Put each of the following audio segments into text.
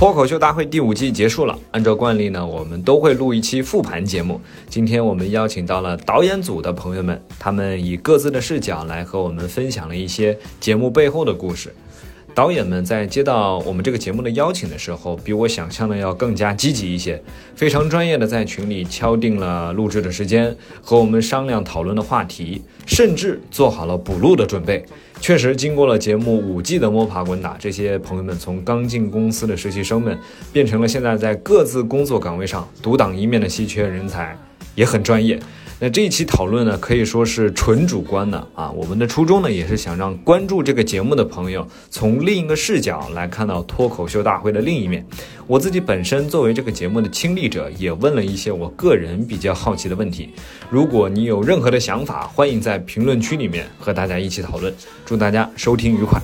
脱口秀大会第五季结束了，按照惯例呢，我们都会录一期复盘节目。今天我们邀请到了导演组的朋友们，他们以各自的视角来和我们分享了一些节目背后的故事。导演们在接到我们这个节目的邀请的时候，比我想象的要更加积极一些，非常专业的在群里敲定了录制的时间，和我们商量讨论的话题，甚至做好了补录的准备。确实，经过了节目五季的摸爬滚打，这些朋友们从刚进公司的实习生们，变成了现在在各自工作岗位上独当一面的稀缺人才，也很专业。那这一期讨论呢，可以说是纯主观的啊。我们的初衷呢，也是想让关注这个节目的朋友，从另一个视角来看到脱口秀大会的另一面。我自己本身作为这个节目的亲历者，也问了一些我个人比较好奇的问题。如果你有任何的想法，欢迎在评论区里面和大家一起讨论。祝大家收听愉快。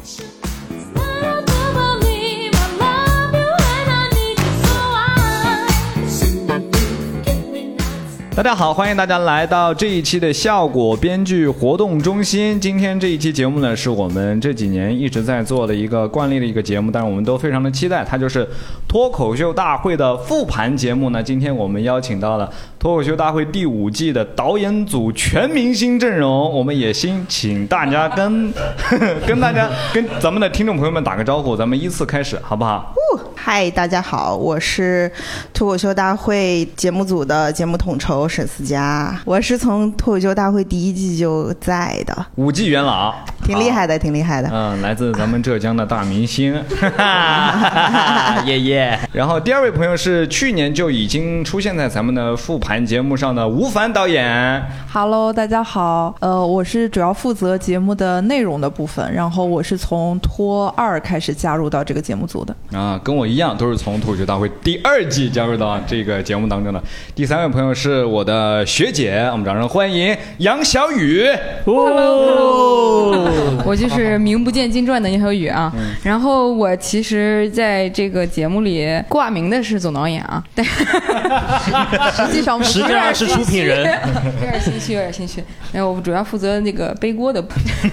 大家好，欢迎大家来到这一期的效果编剧活动中心。今天这一期节目呢，是我们这几年一直在做的一个惯例的一个节目，但是我们都非常的期待，它就是脱口秀大会的复盘节目呢。今天我们邀请到了脱口秀大会第五季的导演组全明星阵容，我们也先请大家跟 跟大家跟咱们的听众朋友们打个招呼，咱们依次开始，好不好？嗨，大家好，我是脱口秀大会节目组的节目统筹沈思佳，我是从脱口秀大会第一季就在的，五季元老，挺厉害的，挺厉害的。嗯，来自咱们浙江的大明星，哈哈哈耶耶。然后第二位朋友是去年就已经出现在咱们的复盘节目上的吴凡导演。Hello，大家好，呃，我是主要负责节目的内容的部分，然后我是从脱二开始加入到这个节目组的。啊，跟我一样，都是从脱口秀大会第二季加入到这个节目当中的。第三位朋友是我的学姐，我们掌声欢迎杨小雨。哦，我就是名不见经传的杨小雨啊。嗯然后我其实在这个节目里挂名的是总导演啊，但实际上不实际上是出品人有点心虚，有点心虚。然后我主要负责那个背锅的，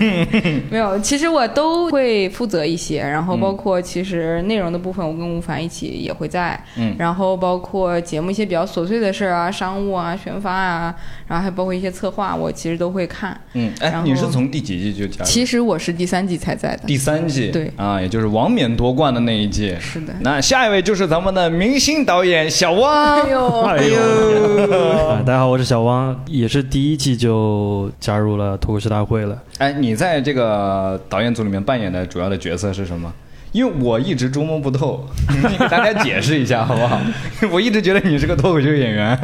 没有，其实我都会负责一些，然后包括其实内容的部分，我跟吴凡一起也会在，嗯然后包括节目一些比较琐碎的事儿啊，商务啊、宣发啊，然后还包括一些策划，我其实都会看。嗯，哎你是从第几季就加入？其实我是第三季才在的，第三季，对啊，也就是王冕夺冠的那一季。是的。那下一位就是咱们的明星导演小汪。哎呦，哎呦，啊大家好，我是小汪，也是第一季就加入了脱口秀大会了。哎，你在这个导演组里面扮演的主要的角色是什么？因为我一直捉摸不透，你给大家解释一下好不好？我一直觉得你是个脱口秀演员。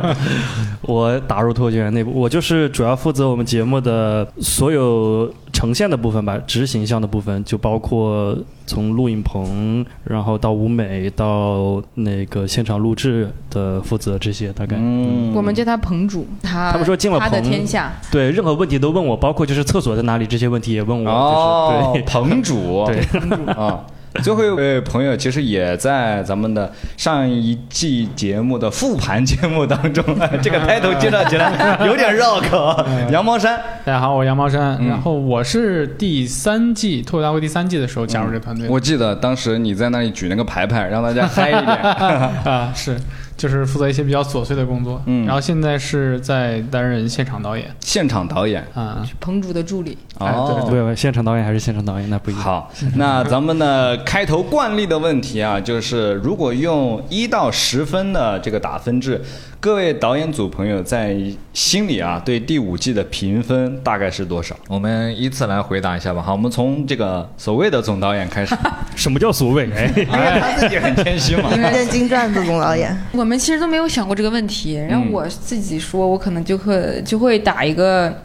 我打入脱口秀演员内部，我就是主要负责我们节目的所有呈现的部分吧，执行项的部分，就包括从录影棚，然后到舞美，到那个现场录制的负责这些，大概。嗯我们叫他棚主，他他们说进了他的棚天下，对，任何问题都问我，包括就是厕所在哪里这些问题也问我。哦就是，对，棚主，对 啊。最后一位朋友其实也在咱们的上一季节目的复盘节目当中，这个开头介绍起来有点绕口。羊毛衫，大家好，我是杨毛山，嗯。然后我是第三季脱口大会第三季的时候加入这个团队、我记得当时你在那里举那个牌牌，让大家嗨一点。啊，是就是负责一些比较琐碎的工作，嗯然后现在是在担任现场导演现场导演，啊，彭主的助理。哎对哦，不不，现场导演还是现场导演，那不一样。好，那咱们的开头惯例的问题啊，就是如果用一到十分的这个打分制，各位导演组朋友在心里啊，对第五季的评分大概是多少？我们依次来回答一下吧。好，我们从这个所谓的总导演开始，什么叫所谓？哎，因为他自己很谦虚嘛。名不见经传的总导演，我们其实都没有想过这个问题，然后嗯我自己说，我可能就会就会打一个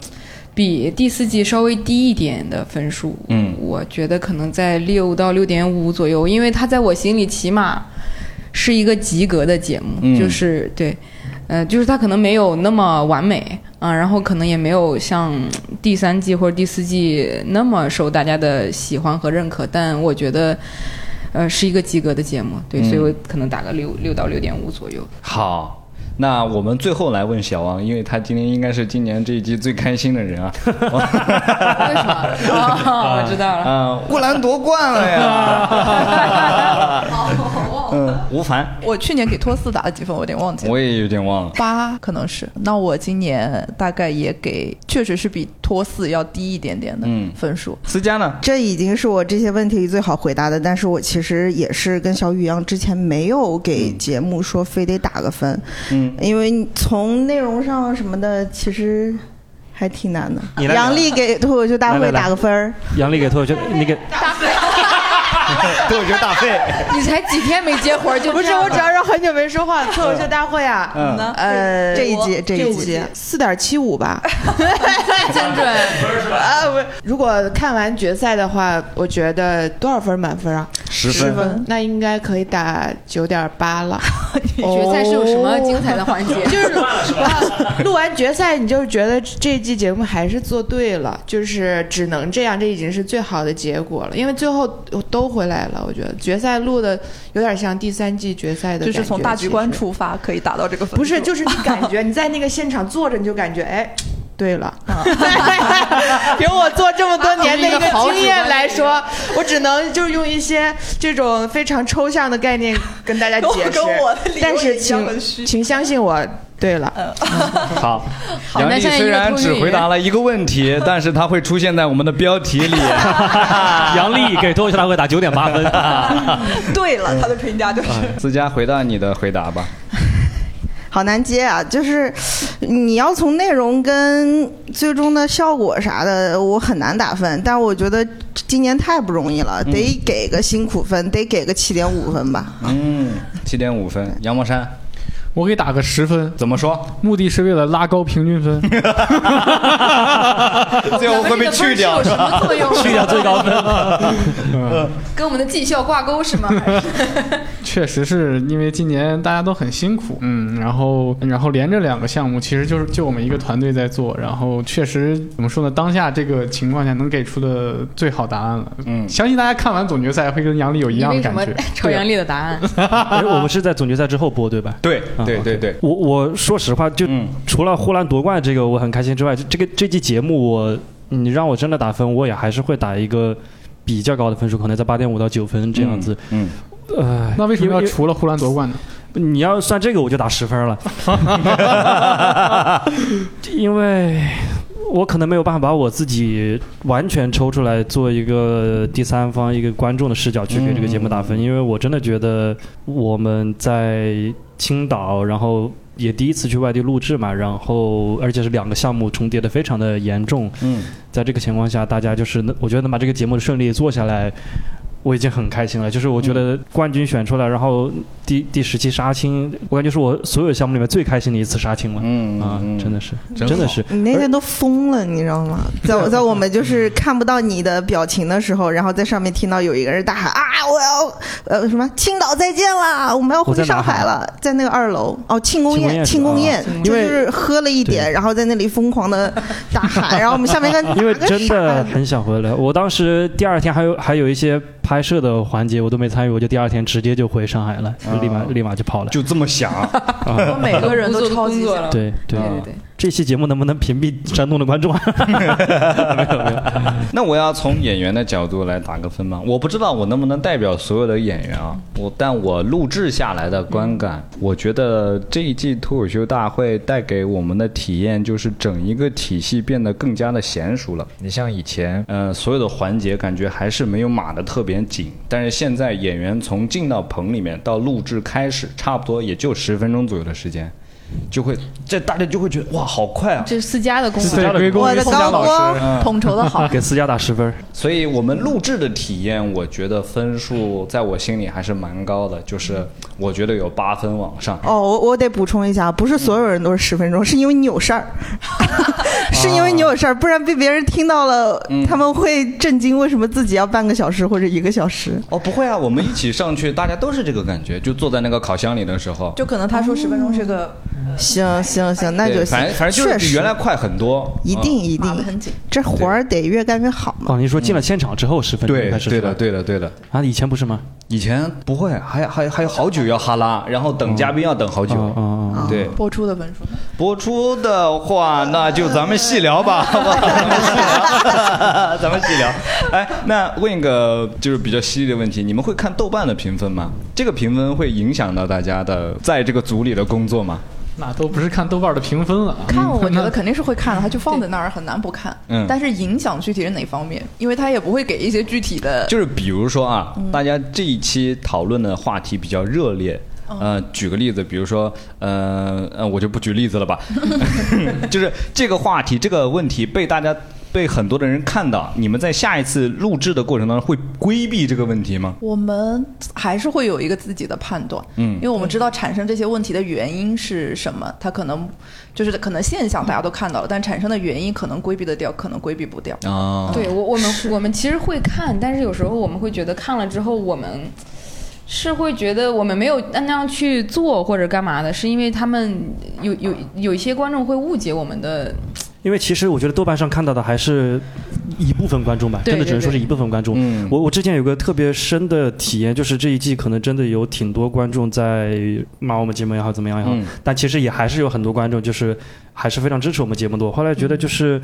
比第四季稍微低一点的分数。嗯我觉得可能在六到六点五左右，因为它在我心里起码是一个及格的节目，嗯就是对。呃，就是它可能没有那么完美啊、然后可能也没有像第三季或者第四季那么受大家的喜欢和认可，但我觉得，呃，是一个及格的节目，对，嗯所以我可能打个六六到六点五左右。好，那我们最后来问小王，因为他今天应该是今年这一季最开心的人啊。为什么？哦，我知道了。嗯，乌兰夺冠了呀！嗯，吴凡，我去年给托四打了几分，我有点忘记了。我也有点忘了。八可能是，那我今年大概也给，确实是比托四要低一点点的嗯。分数。思佳呢？这已经是我这些问题里最好回答的，但是我其实也是跟小雨一样，之前没有给节目说非得打个分，嗯，因为从内容上什么的，其实还挺难的。杨丽给脱口秀大会打个分儿，杨丽给脱口秀，你给脱 口秀大会。你才几天没接活儿就不是，我主要是很久没说话。脱口秀大会啊，嗯呃，这一集这一季季四点七五吧。精准。啊，不是，如果看完决赛的话，我觉得多少分满分啊？十十分。那应该可以打九点八了。决赛是有什么精彩的环节？就是啊录完决赛，你就觉得这季节目还是做对了，就是只能这样，这已经是最好的结果了。因为最后都回来了，我觉得决赛录的有点像第三季决赛的，就是从大局观出发，可以达到这个分数。不是，就是你感觉 你在那个现场坐着，你就感觉哎。对了，凭我做这么多年的一个经验来说，我只能就用一些这种非常抽象的概念跟大家解释但是请请相信我，对了，好，杨丽虽然只回答了一个问题，但是她会出现在我们的标题里。杨丽给脱口秀大会打九点八分。对了，他的评价就是。思佳，回答你的回答吧。好难接啊！就是你要从内容跟最终的效果啥的，我很难打分。但我觉得今年太不容易了，得给个辛苦分，得给个七点五分吧。嗯，七点五分。杨默山我给打个十分，怎么说？目的是为了拉高平均分。最后会被去掉有什么作用？去掉最高分。跟我们的绩效挂钩是吗？确实是因为今年大家都很辛苦，嗯，然后然后连着两个项目，其实就是就我们一个团队在做，然后确实怎么说呢？当下这个情况下能给出的最好答案了。嗯相信大家看完总决赛会跟杨丽有一样的感觉。超杨丽的答案？哎，我们是在总决赛之后播对吧？对啊对对对，我我说实话，就嗯除了呼兰夺冠这个我很开心之外，这这个这期节目我你让我真的打分，我也还是会打一个比较高的分数，可能在八点五到九分这样子。嗯。呃，那为什么要除了呼兰夺冠呢？你要算这个，我就打十分了，因为我可能没有办法把我自己完全抽出来做一个第三方、一个观众的视角去给这个节目打分，因为我真的觉得我们在青岛，然后。也第一次去外地录制嘛，然后而且是两个项目重叠的非常的严重，嗯在这个情况下，大家就是能，我觉得能把这个节目顺利做下来，我已经很开心了。就是我觉得冠军选出来，然后第第十期杀青，我感觉是我所有项目里面最开心的一次杀青了。嗯啊，嗯真的是，真真的是。你那天都疯了，你知道吗？在我在我们就是看不到你的表情的时候，然后在上面听到有一个人大喊啊，我要呃什么青岛再见啦，我们要回上海了，在那个二楼哦庆功宴庆庆功功宴就是喝了一点，然后在那里疯狂的大喊，然后我们下面跟 因为真的很想回来，我当时第二天还有还有一些拍摄的环节我都没参与，我就第二天直接就回上海了，就立马立马就跑了。就这么想。我每个人都 超级想。对。对对对，这期节目能不能屏蔽山东的观众？没有没有那我要从演员的角度来打个分吗？我不知道我能不能代表所有的演员啊，我但我录制下来的观感，我觉得这一季脱口秀大会带给我们的体验就是整一个体系变得更加的娴熟了。你像以前，呃，所有的环节感觉还是没有码的特别紧，但是现在演员从进到棚里面到录制开始，差不多也就十分钟左右的时间。就会，这大家就会觉得哇，好快啊！这是私家的功对劳。归功于我的宋佳老高光统筹的好。给思佳打十分。所以我们录制的体验，我觉得分数在我心里还是蛮高的，就是我觉得有八分往上。哦，我我得补充一下，不是所有人都是十分钟，是因为你有事儿，是因为你有事儿，不然被别人听到了，嗯他们会震惊，为什么自己要半个小时或者一个小时？哦，不会啊，我们一起上去，大家都是这个感觉，就坐在那个烤箱里的时候，就可能他说十分钟是个行行行，那就行。对反正反正就是比原来快很多，一定一定很紧。这活儿得越干越好嘛。哦，你说进了现场之后十分钟对开始对的对的对的。啊，以前不是吗？以前不会，还还还有好久要哈拉，然后等嘉宾要等好久。嗯嗯嗯，对，播出的分数？播出的话，那就咱们细聊吧，好不好？咱们细聊，咱们细聊。哎，那问一个就是比较犀利的问题，你们会看豆瓣的评分吗？这个评分会影响到大家的在这个组里的工作吗？那都不是看豆瓣的评分了啊。看，我觉得肯定是会看的，它就放在那儿，很难不看。嗯但是影响具体是哪方面？因为它也不会给一些具体的。就是比如说啊，大家这一期讨论的话题比较热烈。呃，举个例子，比如说，呃，呃，我就不举例子了吧 就是这个话题、这个问题被大家被很多的人看到，你们在下一次录制的过程当中会规避这个问题吗？我们还是会有一个自己的判断，嗯。因为我们知道产生这些问题的原因是什么，它可能就是可能现象大家都看到了，但产生的原因可能规避得掉，可能规避不掉。啊，对我我们我们其实会看，但是有时候我们会觉得看了之后，我们是会觉得我们没有那样去做或者干嘛的，是因为他们有有有一些观众会误解我们的，因为其实我觉得豆瓣上看到的还是一部分观众吧，真的只能说是一部分观众。嗯我我之前有个特别深的体验，就是这一季可能真的有挺多观众在骂我们节目也好，怎么样也好，嗯但其实也还是有很多观众就是还是非常支持我们节目的。我后来觉得就是，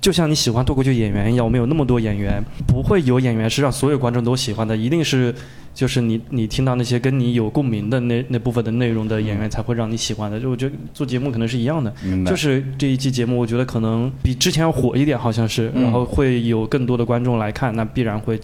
就像你喜欢脱口秀演员一样，我们有那么多演员，不会有演员是让所有观众都喜欢的，一定是。就是你，你听到那些跟你有共鸣的那那部分的内容的演员，才会让你喜欢的。就我觉得做节目可能是一样的，就是这一期节目，我觉得可能比之前要火一点，好像是，嗯然后会会有更多的观众来看，那必然会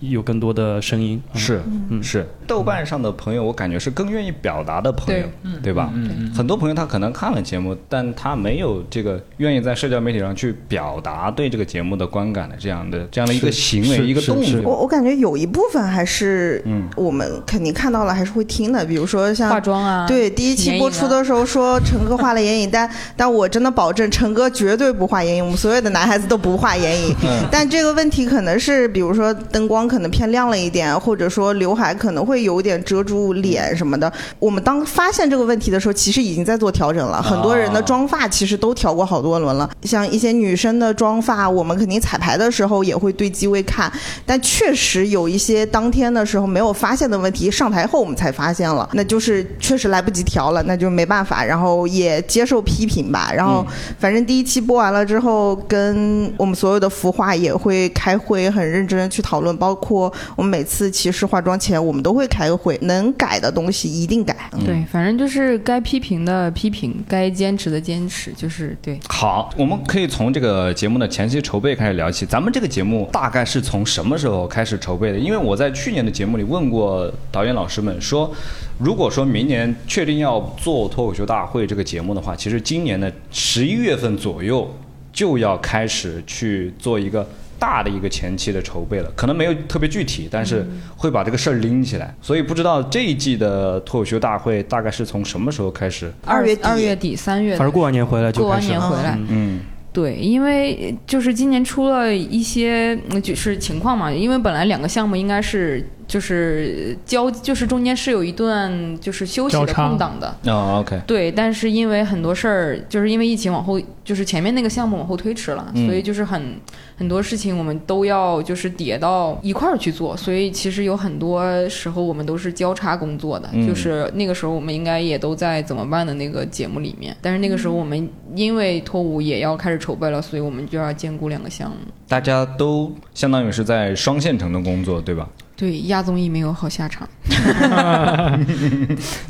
有更多的声音。嗯是嗯是，豆瓣上的朋友，我感觉是更愿意表达的朋友，对吧？嗯很多朋友他可能看了节目，但他没有这个愿意在社交媒体上去表达对这个节目的观感的这样的这样的一个行为、一个动作。我我感觉有一部分还是嗯我们肯定看到了，还是会听的。比如说像化妆啊对第一期播出的时候说陈哥画了眼影，但但我真的保证陈哥绝对不画眼影，我们所有的男孩子都不画眼影。嗯但这个问题可能是，比如说灯光可能偏亮了一点，或者说刘海可能会有点遮住脸什么的。我们当发现这个问题的时候，其实已经在做调整了。很多人的妆发其实都调过好多轮了，像一些女生的妆发，我们肯定彩排的时候也会对机位看，但确实有一些当天的时候没有发现的问题，上台后我们才发现了，那就是确实来不及调了，那就没办法，然后也接受批评吧。然后反正第一期播完了之后，跟我们所有的服化也会开会，很认真的去讨论，包括我们每次其实化妆前我们都会开个会，能改的东西一定改。对，反正就是该批评的批评，该坚持的坚持，就是对。好，我们可以从这个节目的前期筹备开始聊起。咱们这个节目大概是从什么时候开始筹备的？因为我在去年的节目里问过导演老师们说，如果说明年确定要做脱口秀大会这个节目的话，其实今年的十一月份左右就要开始去做一个。大的一个前期的筹备了，可能没有特别具体，但是会把这个事儿拎起来。所以不知道这一季的脱口秀大会大概是从什么时候开始？二月二月底三月，反正过完年回来就过完开始了。年回来，嗯对，因为就是今年出了一些嗯就是情况嘛，因为本来两个项目应该是就是交，就是中间是有一段就是休息的空档的。哦，OK，对，但是因为很多事儿，就是因为疫情往后，就是前面那个项目往后推迟了，嗯所以就是很很多事情我们都要就是叠到一块儿去做，所以其实有很多时候我们都是交叉工作的，嗯就是那个时候我们应该也都在怎么办的那个节目里面，但是那个时候我们因为脱舞也要开始筹备了，所以我们就要兼顾两个项目。大家都相当于是在双线程的工作，对吧？对，亚综艺没有好下场。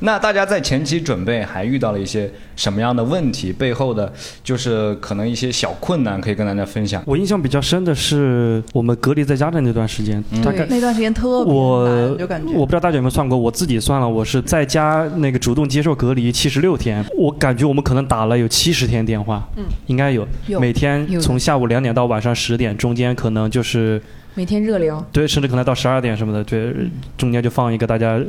那大家在前期准备还遇到了一些什么样的问题？背后的就是可能一些小困难，可以跟大家分享。我印象比较深的是我们隔离在家的那段时间，大概那段时间特别我难，就感觉我不知道大家有没有算过，我自己算了，我是在家那个主动接受隔离七十六天，我感觉我们可能打了有七十天电话，嗯，应该有，有每天有从下午两点到晚上十点，中间可能就是每天热聊，对，甚至可能到十二点什么的，对，中间就放一个大家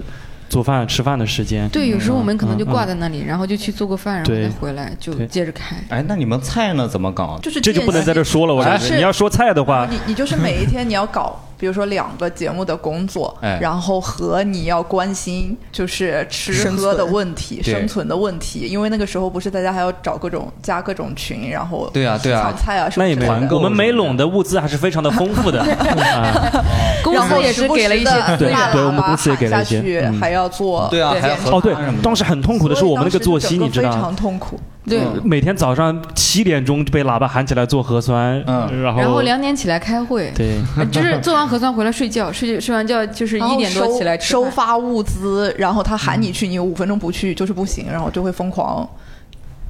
做饭吃饭的时间。对，有时候我们可能就挂在那里，然后就去做个饭，然后对再回来就接着开。哎，那你们菜呢？怎么搞？就是这就不能在这说了，我感觉是你要说菜的话，你你就是每一天你要搞比如说两个节目的工作，哎。然后和你要关心就是吃喝的问题、对。生存的问题，因为那个时候不是大家还要找各种加各种群，然后对啊对啊。抢菜啊什么那也没之类的。我们梅陇的物资还是非常的丰富的。啊。公然后司也是给了一些对大喇叭对我们公司也给了一些喊下去嗯。还要做对啊还要哦，对当时很痛苦的是我们那个作息，你知道所以当时整个非常痛苦。对。每天早上七点钟被喇叭喊起来做核酸，嗯。然后然后两点起来开会，对，呃 就是做完核酸回来睡觉，睡睡完觉就是一点多起来吃收发物资，然后他喊你去，你有五分钟不去就是不行，然后就会疯狂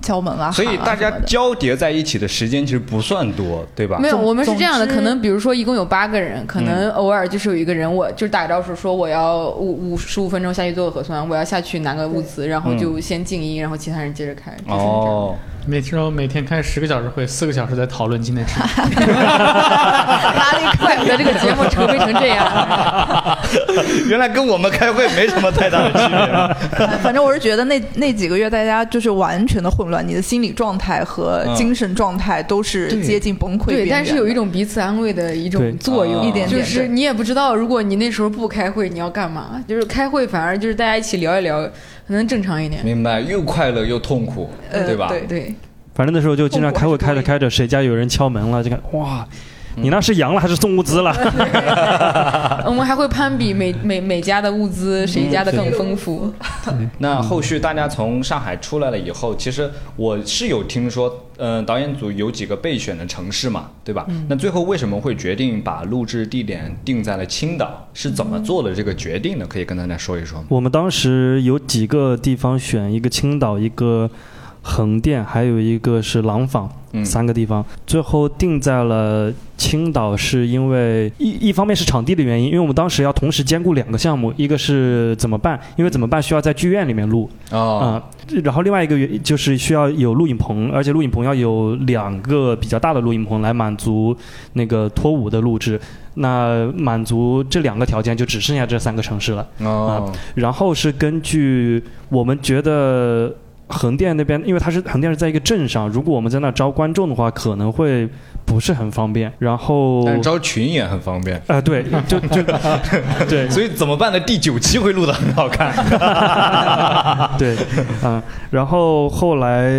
敲门啊。所以大家交叠在一起的时间其实不算多，对吧？没有，我们是这样的，可能比如说一共有八个人，可能偶尔就是有一个人，我就是打个招呼说我要五五十五分钟下去做个核酸，我要下去拿个物资，然后就先静音，然后其他人接着开。就是这样哦，每天每天开十个小时会，四个小时在讨论今天吃什么。哪里怪不得这个节目筹备成这样？原来跟我们开会没什么太大的区别。反正我是觉得那那几个月大家就是完全的混乱，你的心理状态和精神状态都是接近崩溃边对。但是有一种彼此安慰的一种作用，哦一点点就是你也不知道，如果你那时候不开会，你要干嘛？就是开会反而就是大家一起聊一聊，可能正常一点。明白，又快乐又痛苦，呃对吧？对对，反正那时候就经常开会开着开着，谁家有人敲门了，就看哇，你那是阳了还是送物资了？我们还会攀比每每每家的物资，谁家的更丰富。那后续大家从上海出来了以后，其实我是有听说，嗯、导演组有几个备选的城市嘛，对吧？那最后为什么会决定把录制地点定在了青岛？是怎么做的这个决定呢？可以跟大家说一说吗？我们当时有几个地方选，一个青岛，一个横店，还有一个是廊坊，嗯。三个地方，最后定在了青岛，是因为一一方面是场地的原因，因为我们当时要同时兼顾两个项目，一个是怎么办，因为怎么办需要在剧院里面录。啊、哦，然后另外一个原就是需要有录影棚，而且录影棚要有两个比较大的录影棚来满足那个脱舞的录制。那满足这两个条件，就只剩下这三个城市了。哦，然后是根据我们觉得横店那边，因为它是横店是在一个镇上，如果我们在那招观众的话，可能会不是很方便。然后，但是招群也很方便。呃，对，就就 对，所以怎么办呢第九期会录的很好看。对，啊、然后后来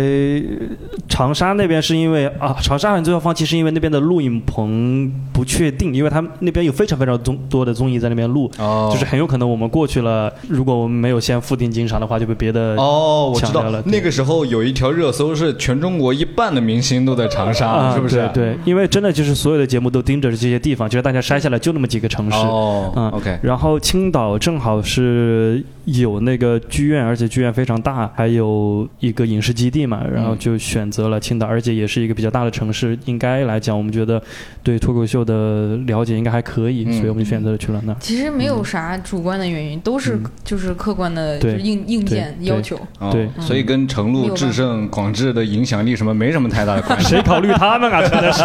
长沙那边是因为啊，长沙很最后放弃是因为那边的录影棚不确定，因为他们那边有非常非常综多的综艺在那边录，哦就是很有可能我们过去了，如果我们没有先付定金啥的话，就被别的哦，我知道了，那个时候有一条热搜是全中国一半的明星都在长沙，啊，是不是？对对，因为真的就是所有的节目都盯着这些地方，就是大家筛下来就那么几个城市。哦嗯，OK，然后青岛正好是有那个剧院，而且剧院非常大，还有一个影视基地嘛，然后就选择了青岛，而且也是一个比较大的城市，应该来讲，我们觉得对脱口秀的了解应该还可以，嗯所以我们就选择了去了那儿。其实没有啥主观的原因，都是嗯就是客观的，就对是硬硬件要求。哦对所以跟程璐、智胜、广智的影响力什么没什么太大的关系。谁考虑他们啊？真的是。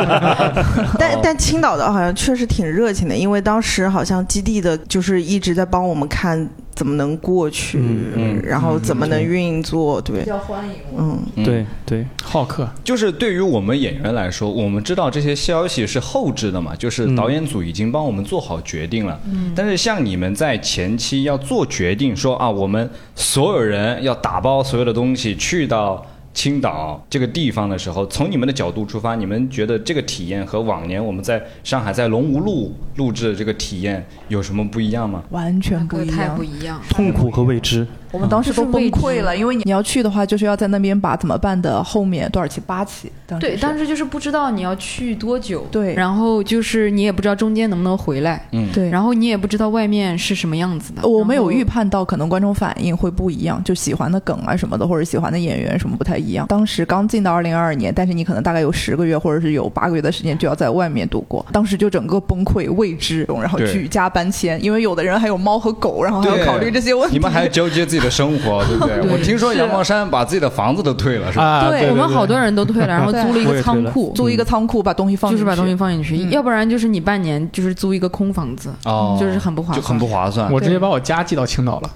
但但青岛的好像确实挺热情的，因为当时好像基地的就是一直在帮我们看怎么能过去，嗯嗯然后怎么能运作，对，比较欢迎。嗯，嗯对对，好客，就是对于我们演员来说，我们知道这些消息是后置的嘛，就是嗯导演组已经帮我们做好决定了。嗯，但是像你们在前期要做决定说啊，我们所有人要打包所有的东西去到。青岛这个地方的时候，从你们的角度出发，你们觉得这个体验和往年我们在上海在龙吴路录制的这个体验有什么不一样吗？完全不一样太不。一样，痛苦和未知。我们当时都崩溃了，因为你你要去的话，就是要在那边把怎么办的后面多少期八期，对，是当时就是不知道你要去多久，对然后就是你也不知道中间能不能回来，嗯，对，然后你也不知道外面是什么样子的。我们有预判到可能观众反应会不一样，就喜欢的梗啊什么的，或者喜欢的演员什么不太一样。当时刚进到二零二二年，但是你可能大概有十个月或者是有八个月的时间就要在外面度过，当时就整个崩溃未知，然后对举家搬迁，因为有的人还有猫和狗，然后还要考虑这些问题。你们还要交接自己的生活，对不对？对我听说是。阳光山把自己的房子都退了，是吧？啊，对对我们好多人都退了，然后租了一个仓库，租一个仓库，把东西放进去，就是把东西放进去，嗯要不然就是你半年就是租一个空房子，哦，就是很不划算，就很不划算。我直接把我家寄到青岛了，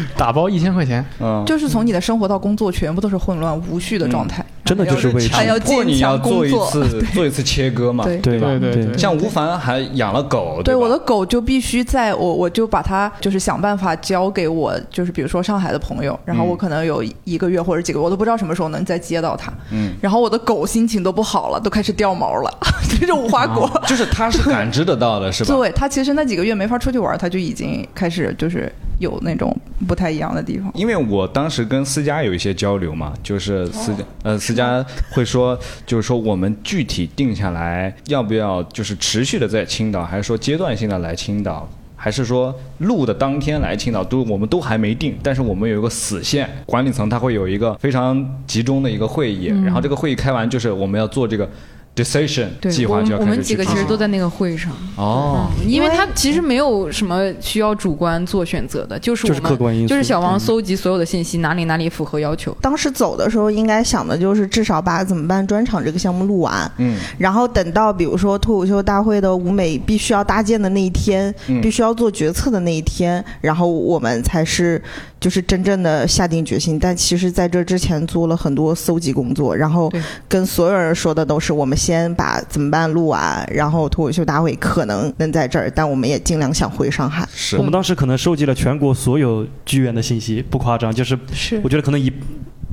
打包一千块钱。嗯，就是从你的生活到工作全部都是混乱无序的状态。真的就是为还要强迫你要做一次 做一次切割嘛。对对吧对对对像吴凡还养了狗，吧对我的狗就必须在我我就把它就是想办法交给我，就是比如说上海的朋友，然后我可能有一个月或者几个月，我都不知道什么时候能再接到它。嗯，然后我的狗心情都不好了，都开始掉毛了，这种无花果。就是他是感知得到的，是吧？对它其实那几个月没法出去玩，它就已经开始就是有那种不太一样的地方。因为我当时跟思佳有一些交流嘛，就是思佳呃思佳会说，就是说我们具体定下来要不要就是持续的在青岛，还是说阶段性的来青岛，还是说录的当天来青岛，都我们都还没定，但是我们有一个死线，管理层他会有一个非常集中的一个会议，然后这个会议开完就是我们要做这个 decision 对，计划就要我们我们几个其实都在那个会上，哦，嗯，因为他其实没有什么需要主观做选择的，就是就是我们客观因素就是小王搜集所有的信息，哪里哪里符合要求。当时走的时候，应该想的就是至少把怎么办专场这个项目录完，嗯，然后等到比如说脱口秀大会的舞美必须要搭建的那一天，嗯。必须要做决策的那一天，然后我们才是就是真正的下定决心。但其实在这之前做了很多搜集工作，然后跟所有人说的都是我们先把怎么办录完，然后脱口秀大会可能能在这儿，但我们也尽量想回上海。是我们当时可能收集了全国所有剧院的信息，不夸张，就是是我觉得可能以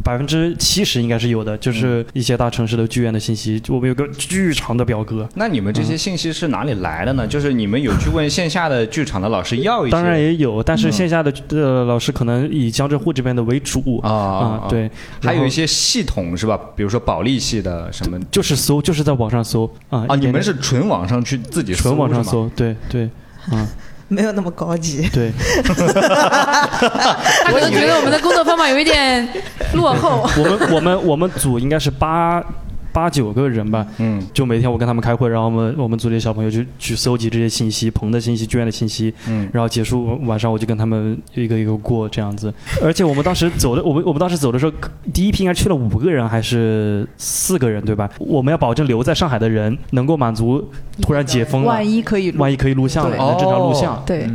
百分之七十应该是有的，就是一些大城市的剧院的信息，我们有个巨长的表格。那你们这些信息是哪里来的呢？就是你们有去问线下的剧场的老师要一些？当然也有，但是线下的呃老师可能以江浙沪这边的为主啊啊，对，还有一些系统是吧？比如说保利系的什么就是搜，就是在网上搜啊你们是纯网上去自己纯网上？搜，对对，啊没有那么高级，对，我都觉得我们的工作方法有一点落后。我们我们我们组应该是八八九个人吧，嗯就每天我跟他们开会，然后我们我们组里的小朋友就去搜集这些信息，棚的信息、剧院的信息，嗯然后结束晚上我就跟他们一个一个过这样子。而且我们当时走的，我们我们当时走的时候，第一批应该去了五个人还是四个人，对吧？我们要保证留在上海的人能够满足突然解封了，万一可以万一可以录像了，对能正常录像。对，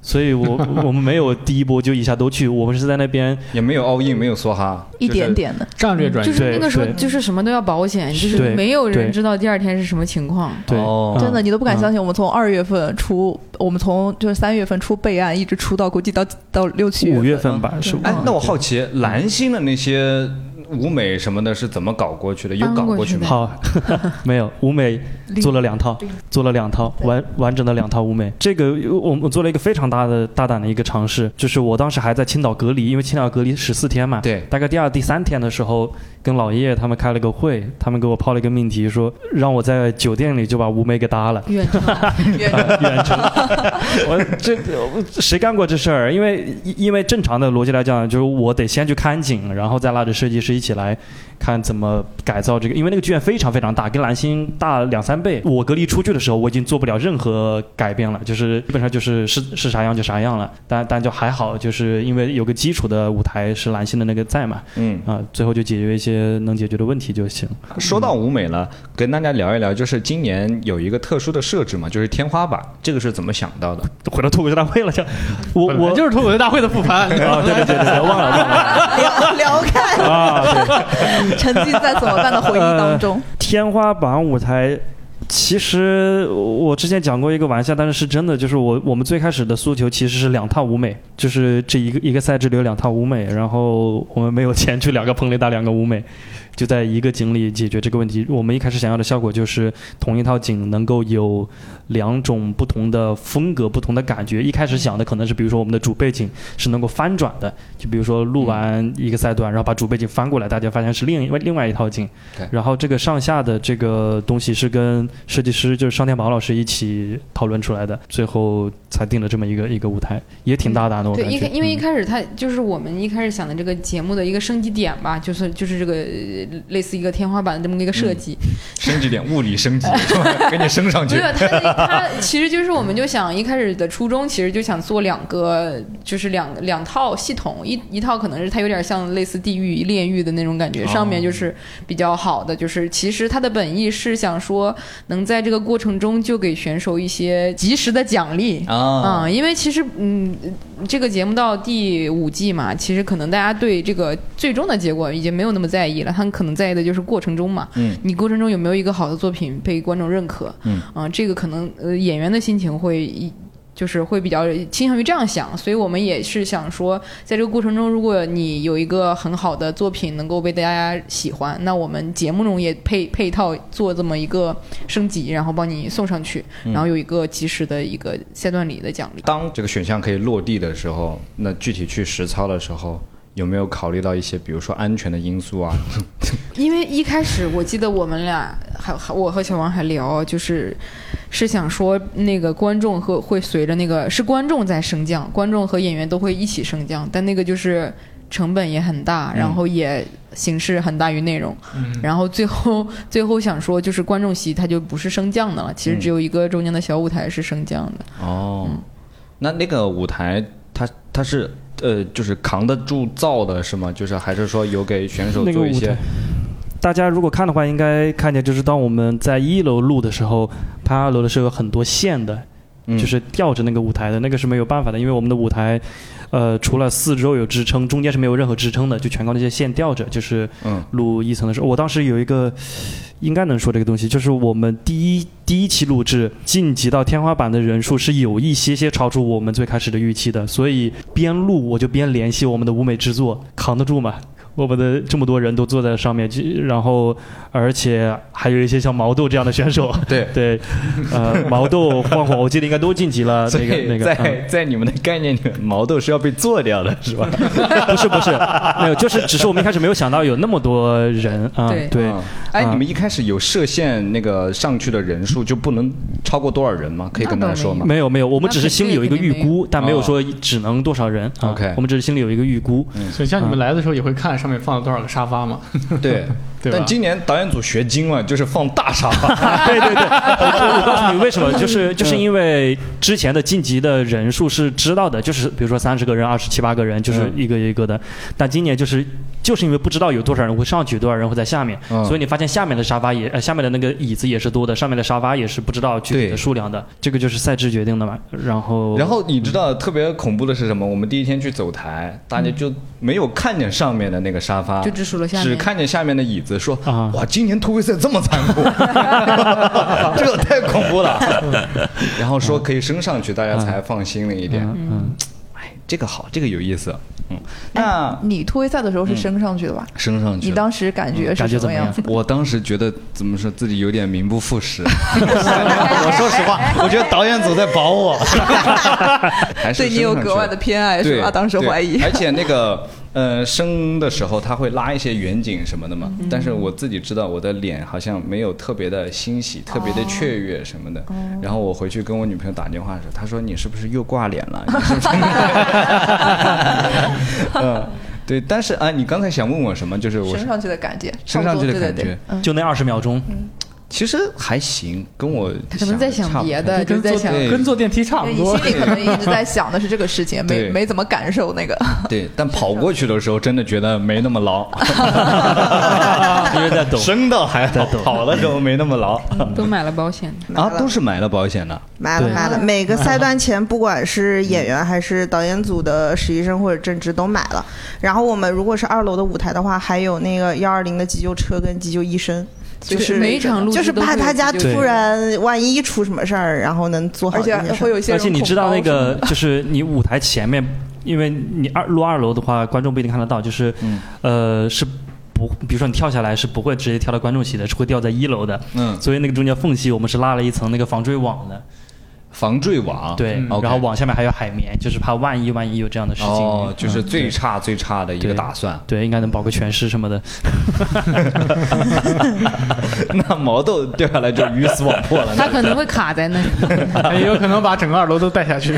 所以我 我们没有第一波就一下都去，我们是在那边也没有 all in，没有梭哈，一点点的。战略转移。就是那个时候就是什么都要保险，就是没有人知道第二天是什么情况。对。真的，你都不敢相信，我们从二月份出，我们从就是三月份出备案，一直出到估计到到六七五月份。吧，是哎，吧那我好奇，蓝星的那些舞美什么的是怎么搞过去的？有搞过去吗？好，没有舞美做了两套，做了两套完完整的两套舞美。这个我我做了一个非常大的大胆的一个尝试，就是我当时还在青岛隔离，因为青岛隔离十四天嘛。对大概第二、第三天的时候，跟老叶他们开了个会，他们给我抛了一个命题，说让我在酒店里就把舞美给搭了。远程 远程，我这谁干过这事儿？因为因为正常的逻辑来讲，就是我得先去看景，然后再拉着设计师一起来看怎么改造这个。因为那个剧院非常非常大，跟蓝星大两三倍。我隔离出去的时候，我已经做不了任何改变了，就是基本上就是是是啥样就啥样了。但但就还好，就是因为有个基础的舞台是蓝星的那个在嘛，嗯，啊，最后就解决一些能解决的问题就行。说到舞美了，跟大家聊一聊，就是今年有一个特殊的设置嘛，就是天花板，这个是怎么想到的？回到脱口秀大会了，就我我就是脱口秀大会的复盘。啊，对对对对对，忘了忘了。聊聊看。啊，对，沉浸在怎么办的回忆当中。天花板舞台。其实我之前讲过一个玩笑，但是是真的，就是我我们最开始的诉求其实是两套舞美，就是这一个一个赛制里有两套舞美，然后我们没有钱去两个棚里搭两个舞美，就在一个景里解决这个问题。我们一开始想要的效果就是同一套景能够有两种不同的风格、不同的感觉。一开始想的可能是，比如说我们的主背景是能够翻转的，就比如说录完一个赛段，然后把主背景翻过来，大家发现是另外另外一套景对。然后这个上下的这个东西是跟设计师就是商天宝老师一起讨论出来的，最后才定了这么一个一个舞台，也挺大胆的，我对，感觉。一因为一嗯开始它就是我们一开始想的这个节目的一个升级点吧，就是就是这个呃类似一个天花板的这么一个设计。升级点，物理升级，给你 升上去没。有，它 它其实就是我们就想一开始的初衷，其实就想做两个，就是两两套系统，一一套可能是它有点像类似地狱炼狱的那种感觉，上面就是比较好的，就是其实它的本意是想说能在这个过程中就给选手一些及时的奖励。啊因为其实嗯，这个节目到第五季嘛，其实可能大家对这个最终的结果已经没有那么在意了，他们可能在意的就是过程中嘛，嗯。你过程中有没有一个好的作品被观众认可，嗯。啊、这个可能呃演员的心情会一。就是会比较倾向于这样想，所以我们也是想说，在这个过程中，如果你有一个很好的作品能够被大家喜欢，那我们节目中也配配套做这么一个升级，然后帮你送上去，嗯然后有一个及时的一个赛段里的奖励。当这个选项可以落地的时候，那具体去实操的时候，有没有考虑到一些，比如说安全的因素啊？因为一开始我记得我们俩还还我和小王还聊，就是是想说那个观众和会随着那个是观众在升降，观众和演员都会一起升降，但那个就是成本也很大，然后也形式很大于内容，然后最后最后想说就是观众席它就不是升降的了，其实只有一个中间的小舞台是升降的。哦，那那个舞台它它是呃，就是扛得住造的是吗？就是还是说有给选手做一些？大家如果看的话，应该看见就是当我们在一楼录的时候，拍二楼的时候有很多线的，嗯就是吊着那个舞台的，那个是没有办法的，因为我们的舞台，呃，除了四周有支撑，中间是没有任何支撑的，就全靠那些线吊着。就是嗯录一层的时候，我当时有一个应该能说这个东西，就是我们第一第一期录制晋级到天花板的人数是有一些些超出我们最开始的预期的，所以边录我就边联系我们的舞美制作，扛得住吗？我们的这么多人都坐在上面，就然后而且还有一些像毛豆这样的选手，对 对，呃，毛豆、晃晃，我记得应该都晋级了 所那个以那个。在、嗯在你们的概念里面，毛豆是要被做掉的，是吧？不是不是，没有，就是只是我们一开始没有想到有那么多人啊，对哎，啊你们一开始有设限那个上去的人数就不能超过多少人吗？可以跟大家说吗？没有没有，我们只是心里有一个预估，但没有说只能多少人。啊 OK 我们只是心里有一个预估。所以像你们来的时候也会看上面放了多少个沙发嘛？对，对但今年导演组学精了，就是放大沙发。对 对对，我我告诉你为什么，就是就是因为之前的晋级的人数是知道的，就是比如说三十个人、二十七八个人，就是一个一个的。但今年就是就是因为不知道有多少人会上去，多少人会在下面，嗯所以你发现下面的沙发也呃下面的那个椅子也是多的，上面的沙发也是不知道具体的数量的。这个就是赛制决定的嘛。然后然后你知道特别恐怖的是什么？我们第一天去走台，大家就没有看见上面的那个沙发，就只数了下面只看见下面的椅子，说啊哇，今年突围赛这么残酷，这个太恐怖了。然后说可以升上去，大家才放心了一点。嗯，哎，这个好，这个有意思。嗯，那你突围赛的时候是升上去的吧？升上去，你当时感觉是怎么样什么样？我当时觉得怎么说自己有点名不副实。我说实话，我觉得导演组在保我，还是对你有格外的偏爱是对吧？当时怀疑。而且那个呃升的时候他会拉一些远景什么的嘛，但是我自己知道我的脸好像没有特别的欣喜、特别的雀跃什么的。然后我回去跟我女朋友打电话的时候，她说你是不是又挂脸了？你是不是？嗯，对。但是啊，你刚才想问我什么？就是我升上去的感觉，升上去的感觉就那二十秒钟，其实还行，跟我他可能在想别的，就跟坐在想跟坐电梯差不多你。心里可能 一直在想的是这个事情，没没怎么感受那个。对，但 跑过去的时候真的觉得没那么牢，因为在抖。升到还在抖，跑的时候没那么牢都买了保险。啊，都是买了保险的。买了买了，每个赛段前，不管是演员还是导演组的实习生或者正职都买了。然后我们如果是二楼的舞台的话，还有那个幺二零的急救车跟急救医生，就是每一场录就是怕他家突然万一出什么事儿，然后能做好而且。会有一些而且你知道那个，就是你舞台前面，因为你二录二楼的话，观众不一定看得到，就是，嗯呃，是不，比如说你跳下来是不会直接跳到观众席的，是会掉在一楼的。嗯，所以那个中间缝隙，我们是拉了一层那个防坠网的，防坠网。对，嗯然后网下面还有海绵，就是怕万一万一有这样的事情。哦，就是嗯最差最差的一个打算。对，应该能保个全尸什么的。那毛豆掉下来就鱼死网破了。他可能会卡在那里。也有可能把整个二楼都带下去。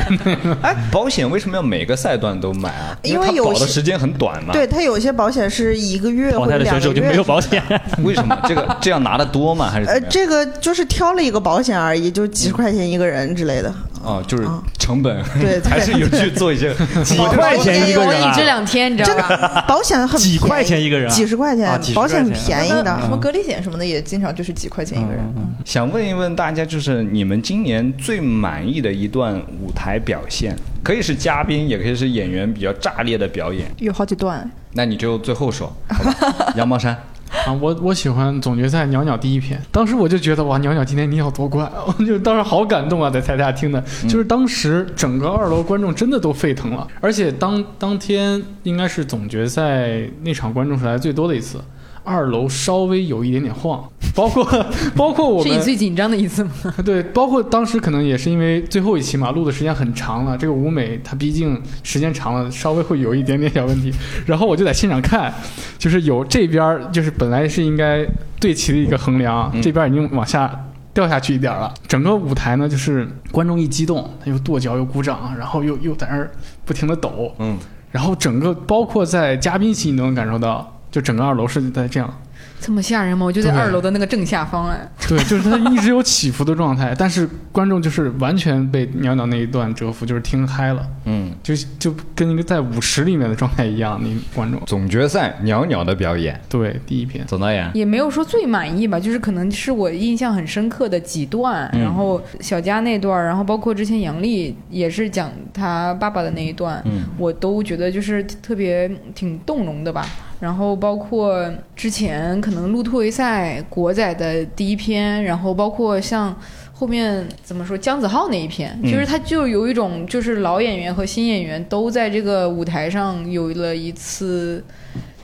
哎，保险为什么要每个赛段都买啊？因为有保的时间很短嘛。对，他有些保险是一个月淘或者两个汰的选手就没有月。保险。为什么这个这样拿的多吗？还是？呃这个就是挑了一个保险而已，就几十块钱一个人之类类的。哦，就是啊成本对对还是有去做一些 几块钱一个人啊我你这，两天你知道真吧？的保险很几块钱一个人啊几十块钱啊几，十保险很便宜的。什么隔离险什么的也经常就是几块钱一个人。想问一问大家，就是你们今年最满意的一段舞台表现，可以是嘉宾，也可以是演员比较炸裂的表演。有好几段，那你就最后说，好吧？羊毛衫，啊，我我喜欢总决赛袅袅第一篇，当时我就觉得哇，袅袅今天你要夺冠，我 就当时好感动啊，在台下听的，就是当时整个二楼观众真的都沸腾了，而且当当天应该是总决赛那场观众是来最多的一次。二楼稍微有一点点晃，包括 包括我 是你最紧张的一次吗？对，包括当时可能也是因为最后一期嘛，录的时间很长了，这个舞美它毕竟时间长了，稍微会有一点点小问题。然后我就在现场看，就是有这边就是本来是应该对齐的一个横梁，嗯这边已经往下。掉下去一点了，整个舞台呢，就是观众一激动，他又跺脚又鼓掌，然后又又在那儿不停的抖，嗯，然后整个包括在嘉宾席你都能感受到，就整个二楼是在这样，这么吓人吗？我就在二楼的那个正下方哎。对，就是它一直有起伏的状态，但是观众就是完全被袅袅那一段折服，就是听嗨了，嗯，就就跟一个在舞池里面的状态一样。你观众。总决赛袅袅的表演，对第一篇，总导演，也没有说最满意吧，就是可能是我印象很深刻的几段，嗯。然后小佳那段，然后包括之前杨丽也是讲他爸爸的那一段，嗯。我都觉得就是特别挺动容的吧。然后包括之前可能路突围赛国仔的第一篇，然后包括像后面怎么说姜子浩那一篇，嗯就是他就有一种就是老演员和新演员都在这个舞台上有了一次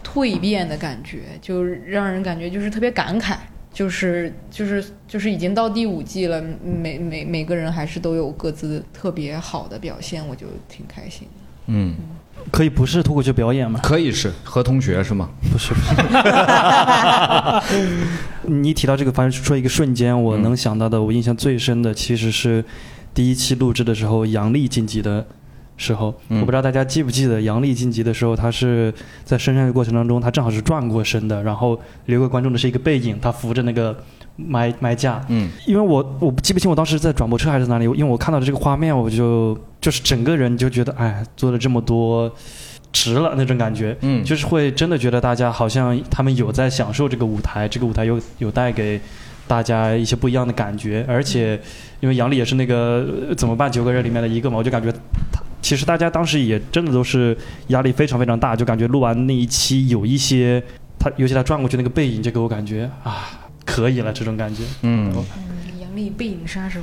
蜕变的感觉，就让人感觉就是特别感慨。就是就是就是已经到第五季了，每每每个人还是都有各自特别好的表现，我就挺开心的。嗯，可以不是脱口秀表演吗？可以是和同学是吗？不是不是。你一提到这个，反正说一个瞬间，我能想到的，我印象最深的其实是第一期录制的时候，杨笠晋级的时候。嗯我不知道大家记不记得，杨笠晋级的时候，他是在升上的过程当中，他正好是转过身的，然后留给观众的是一个背影，他扶着那个麦麦架。嗯因为我我记不清我当时在转播车还是哪里，因为我看到的这个画面，我就就是整个人就觉得，哎，做了这么多，值了那种感觉。嗯，就是会真的觉得大家好像他们有在享受这个舞台，这个舞台有有带给大家一些不一样的感觉，而且因为杨笠也是那个呃怎么办九个人里面的一个嘛，我就感觉他其实大家当时也真的都是压力非常非常大，就感觉录完那一期有一些他尤其他转过去那个背影，就给我感觉啊可以了这种感觉。嗯，杨笠背影杀手，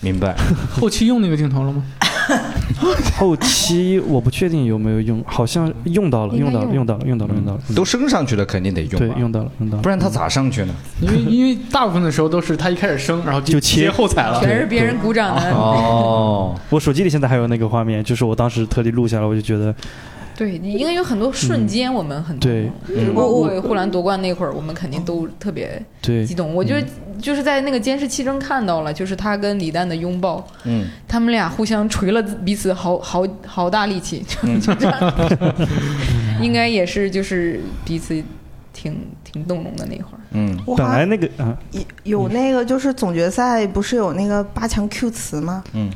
明白。后期用那个镜头了吗？后期我不确定有没有用，好像用到了，用到了，用。用到了，用到了，用到了，都升上去了，肯定得用对，用到了，用到了，不然他咋上去呢？因为因为大部分的时候都是他一开始升，然后就切。后踩了，全是别人鼓掌的。哦，我手机里现在还有那个画面，就是我当时特地录下来，我就觉得对，你应该有很多瞬间，我们很对。就是包括护栏夺冠那会儿，我们肯定都特别激动。我就就是在那个监视器中看到了，就是他跟李诞的拥抱，嗯，他们俩互相捶了彼此好好好大力气，就就这样，应该也是就是彼此挺挺动容的那会儿。嗯，我本来还那个啊。有那个就是总决赛不是有那个八强 Q 词吗？嗯。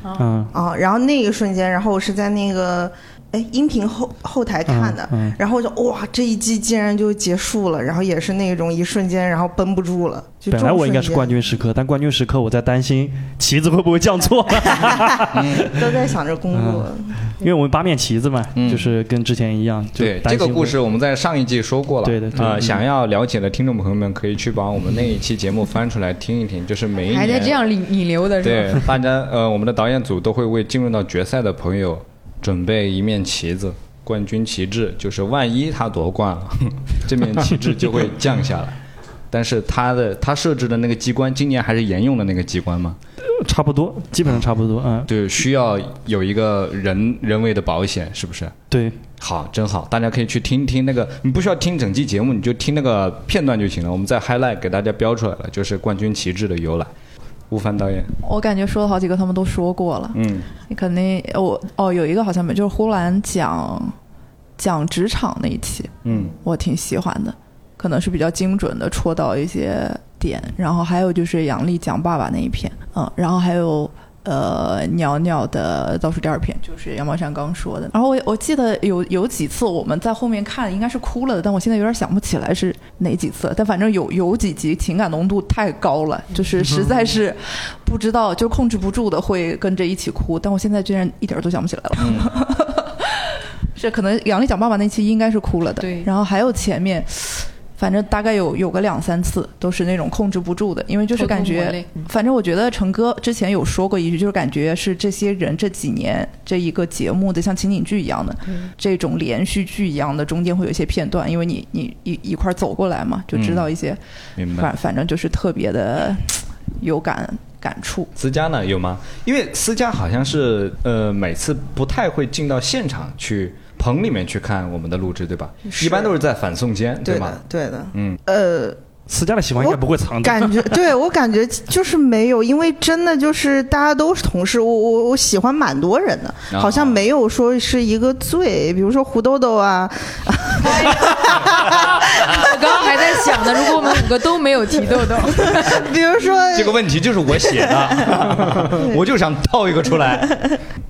啊，然后那个瞬间，然后我是在那个哎音频后后台看的，嗯嗯然后就哇这一季竟然就结束了，然后也是那种一瞬间，然后绷不住了。就本来我应该是冠军时刻，但冠军时刻我在担心旗子会不会降错，军，都在想着工作。因为我们八面旗子嘛，嗯就是跟之前一样。对，这个故事我们在上一季说过了。对的对啊，嗯想要了解的听众朋友们可以去把我们那一期节目翻出来听一听，就是每一年还在这样引引流的是对吧？大家呃，我们的导演组都会为进入到决赛的朋友准备一面旗子，冠军旗帜，就是万一他夺冠了，这面旗帜就会降下来。但是他的他设置的那个机关，今年还是沿用的那个机关吗？差不多，基本上差不多。嗯，对，需要有一个人人为的保险，是不是？对，好，真好，大家可以去听听那个，你不需要听整期节目，你就听那个片段就行了。我们在 highlight 给大家标出来了，就是冠军旗帜的由来。吴凡导演，我感觉说了好几个，他们都说过了。嗯你肯定我哦，有一个好像没，就是呼兰讲讲职场那一期，嗯我挺喜欢的，可能是比较精准的戳到一些点。然后还有就是杨丽讲爸爸那一篇，嗯，然后还有呃袅袅的倒数第二篇，就是杨宝山刚说的。然后我我记得有有几次我们在后面看，应该是哭了的，但我现在有点想不起来是哪几次。但反正有有几集情感浓度太高了，就是实在是不知道，就控制不住的会跟着一起哭。但我现在居然一点儿都想不起来了。是可能杨丽讲爸爸那期应该是哭了的，对然后还有前面。反正大概有有个两三次都是那种控制不住的，因为就是感觉，反正我觉得成哥之前有说过一句，就是感觉是这些人这几年这一个节目的像情景剧一样的、这种连续剧一样的，中间会有一些片段，因为你你一一块儿走过来嘛，就知道一些，明白。反反正就是特别的有感感触。思佳呢有吗？因为思佳好像是呃每次不太会进到现场去棚里面去看我们的录制，对吧？一般都是在反送间，对吗？，对的，嗯，呃，私家的喜欢应该不会藏着。感觉 对我感觉就是没有，因为真的就是大家都是同事，我我我喜欢蛮多人的，啊。好像没有说是一个最，比如说胡豆豆啊，我刚刚还在想呢，如果我们五个都没有提豆豆，比如说这个问题就是我写的，我就想套一个出来。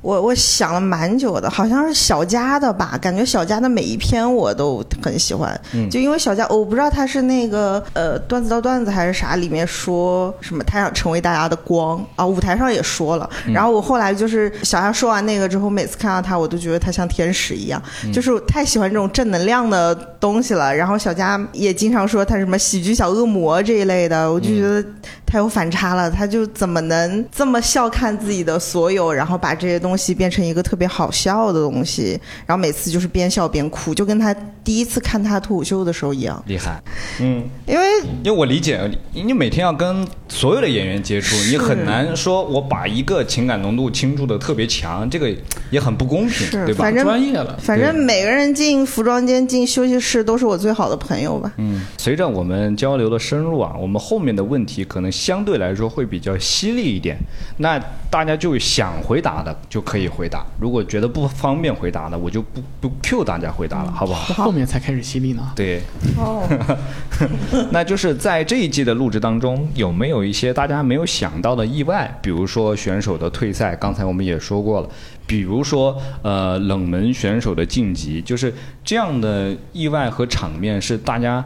我我想了蛮久的，好像是小佳的吧，感觉小佳的每一篇我都很喜欢，嗯。就因为小佳，我不知道他是那个呃段子到段子还是啥，里面说什么他想成为大家的光啊，舞台上也说了，然后我后来就是小佳说完那个之后，每次看到他，我都觉得他像天使一样，就是我太喜欢这种正能量的东西了。然后小佳也经常说他什么喜剧小恶魔这一类的，我就觉得他有反差了。他就怎么能这么笑看自己的所有，然后把这些东西变成一个特别好笑的东西，然后每次就是边笑边哭，就跟他第一次看他脱口秀的时候一样。厉害，嗯，因为因为我理解，你每天要跟所有的演员接触，你很难说我把一个情感浓度倾注的特别强，这个也很不公平，对吧反？正专业了。反正每个人进服装间、进休息室都是我最好的朋友吧。嗯，随着我们交流的深入啊，我们后面的问题可能相对来说会比较犀利一点。那大家就想回答的就可以回答，如果觉得不方便回答的，我就不不 Q 大家回答了，好不好？后面才开始犀利呢。对，哦，那就是在这一季的录制当中，有没有一些大家没有想到的意外？比如说选手的退赛，刚才我们也说过了；比如说呃冷门选手的晋级，就是这样的意外和场面是大家，